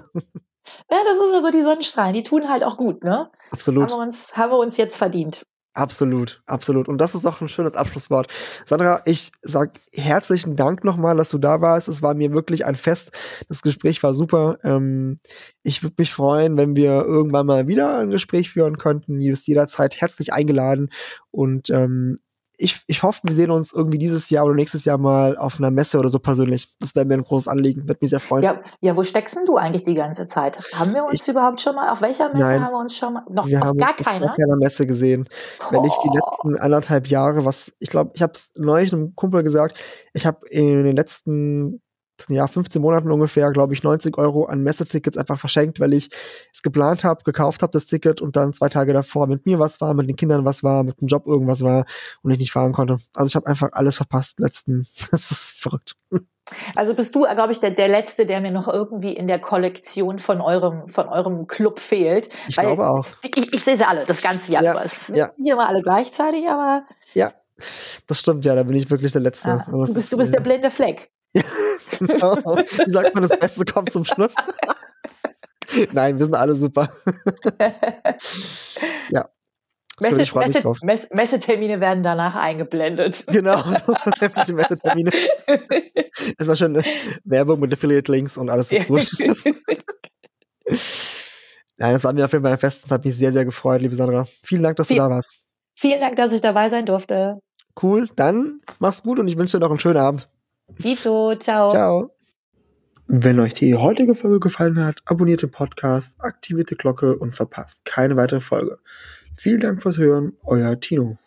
S2: Ja, das ist also die Sonnenstrahlen. Die tun halt auch gut, ne?
S1: Absolut.
S2: Haben wir uns, haben wir uns jetzt verdient.
S1: Absolut, absolut. Und das ist doch ein schönes Abschlusswort. Sandra, ich sag herzlichen Dank nochmal, dass du da warst. Es war mir wirklich ein Fest. Das Gespräch war super. Ähm, ich würde mich freuen, wenn wir irgendwann mal wieder ein Gespräch führen könnten. Du bist jederzeit herzlich eingeladen. Und ähm, ich, ich hoffe, wir sehen uns irgendwie dieses Jahr oder nächstes Jahr mal auf einer Messe oder so persönlich. Das wäre mir ein großes Anliegen, würde mich sehr freuen.
S2: Ja, ja, wo steckst denn du eigentlich die ganze Zeit? Haben wir uns ich, überhaupt schon mal, auf welcher Messe
S1: nein,
S2: haben wir uns schon mal, noch
S1: wir
S2: auf
S1: haben
S2: gar keiner?
S1: Auf keiner Messe gesehen. Oh. Wenn ich die letzten anderthalb Jahre, was, ich glaube, ich habe es neulich einem Kumpel gesagt, ich habe in den letzten ja, 15 Monaten ungefähr, glaube ich, 90 Euro an Messetickets einfach verschenkt, weil ich es geplant habe, gekauft habe, das Ticket und dann zwei Tage davor mit mir was war, mit den Kindern was war, mit dem Job irgendwas war und ich nicht fahren konnte. Also ich habe einfach alles verpasst letzten. Das ist verrückt.
S2: Also bist du, glaube ich, der, der Letzte, der mir noch irgendwie in der Kollektion von eurem, von eurem Club fehlt.
S1: Ich glaube auch.
S2: Ich, ich sehe sie alle, das ganze Jahr. Ja, ja. Hier mal alle gleichzeitig, aber.
S1: Ja, das stimmt, ja, da bin ich wirklich der Letzte.
S2: Ah, du bist, du bist der blinde Fleck.
S1: Genau. Wie sagt man, das Beste kommt zum Schluss? Nein, wir sind alle super. ja.
S2: Messe, Messe, Messe, Messetermine werden danach eingeblendet.
S1: Genau, so sämtliche Messetermine. Es war schon Werbung mit Affiliate-Links und alles ist gut. Nein, das war mir auf jeden Fall ein Fest. Das hat mich sehr, sehr gefreut, liebe Sandra. Vielen Dank, dass Viel, du da warst.
S2: Vielen Dank, dass ich dabei sein durfte.
S1: Cool, dann mach's gut und ich wünsche dir noch einen schönen Abend.
S2: Dito, ciao.
S1: Ciao. Wenn euch die heutige Folge gefallen hat, abonniert den Podcast, aktiviert die Glocke und verpasst keine weitere Folge. Vielen Dank fürs Hören, euer Tino.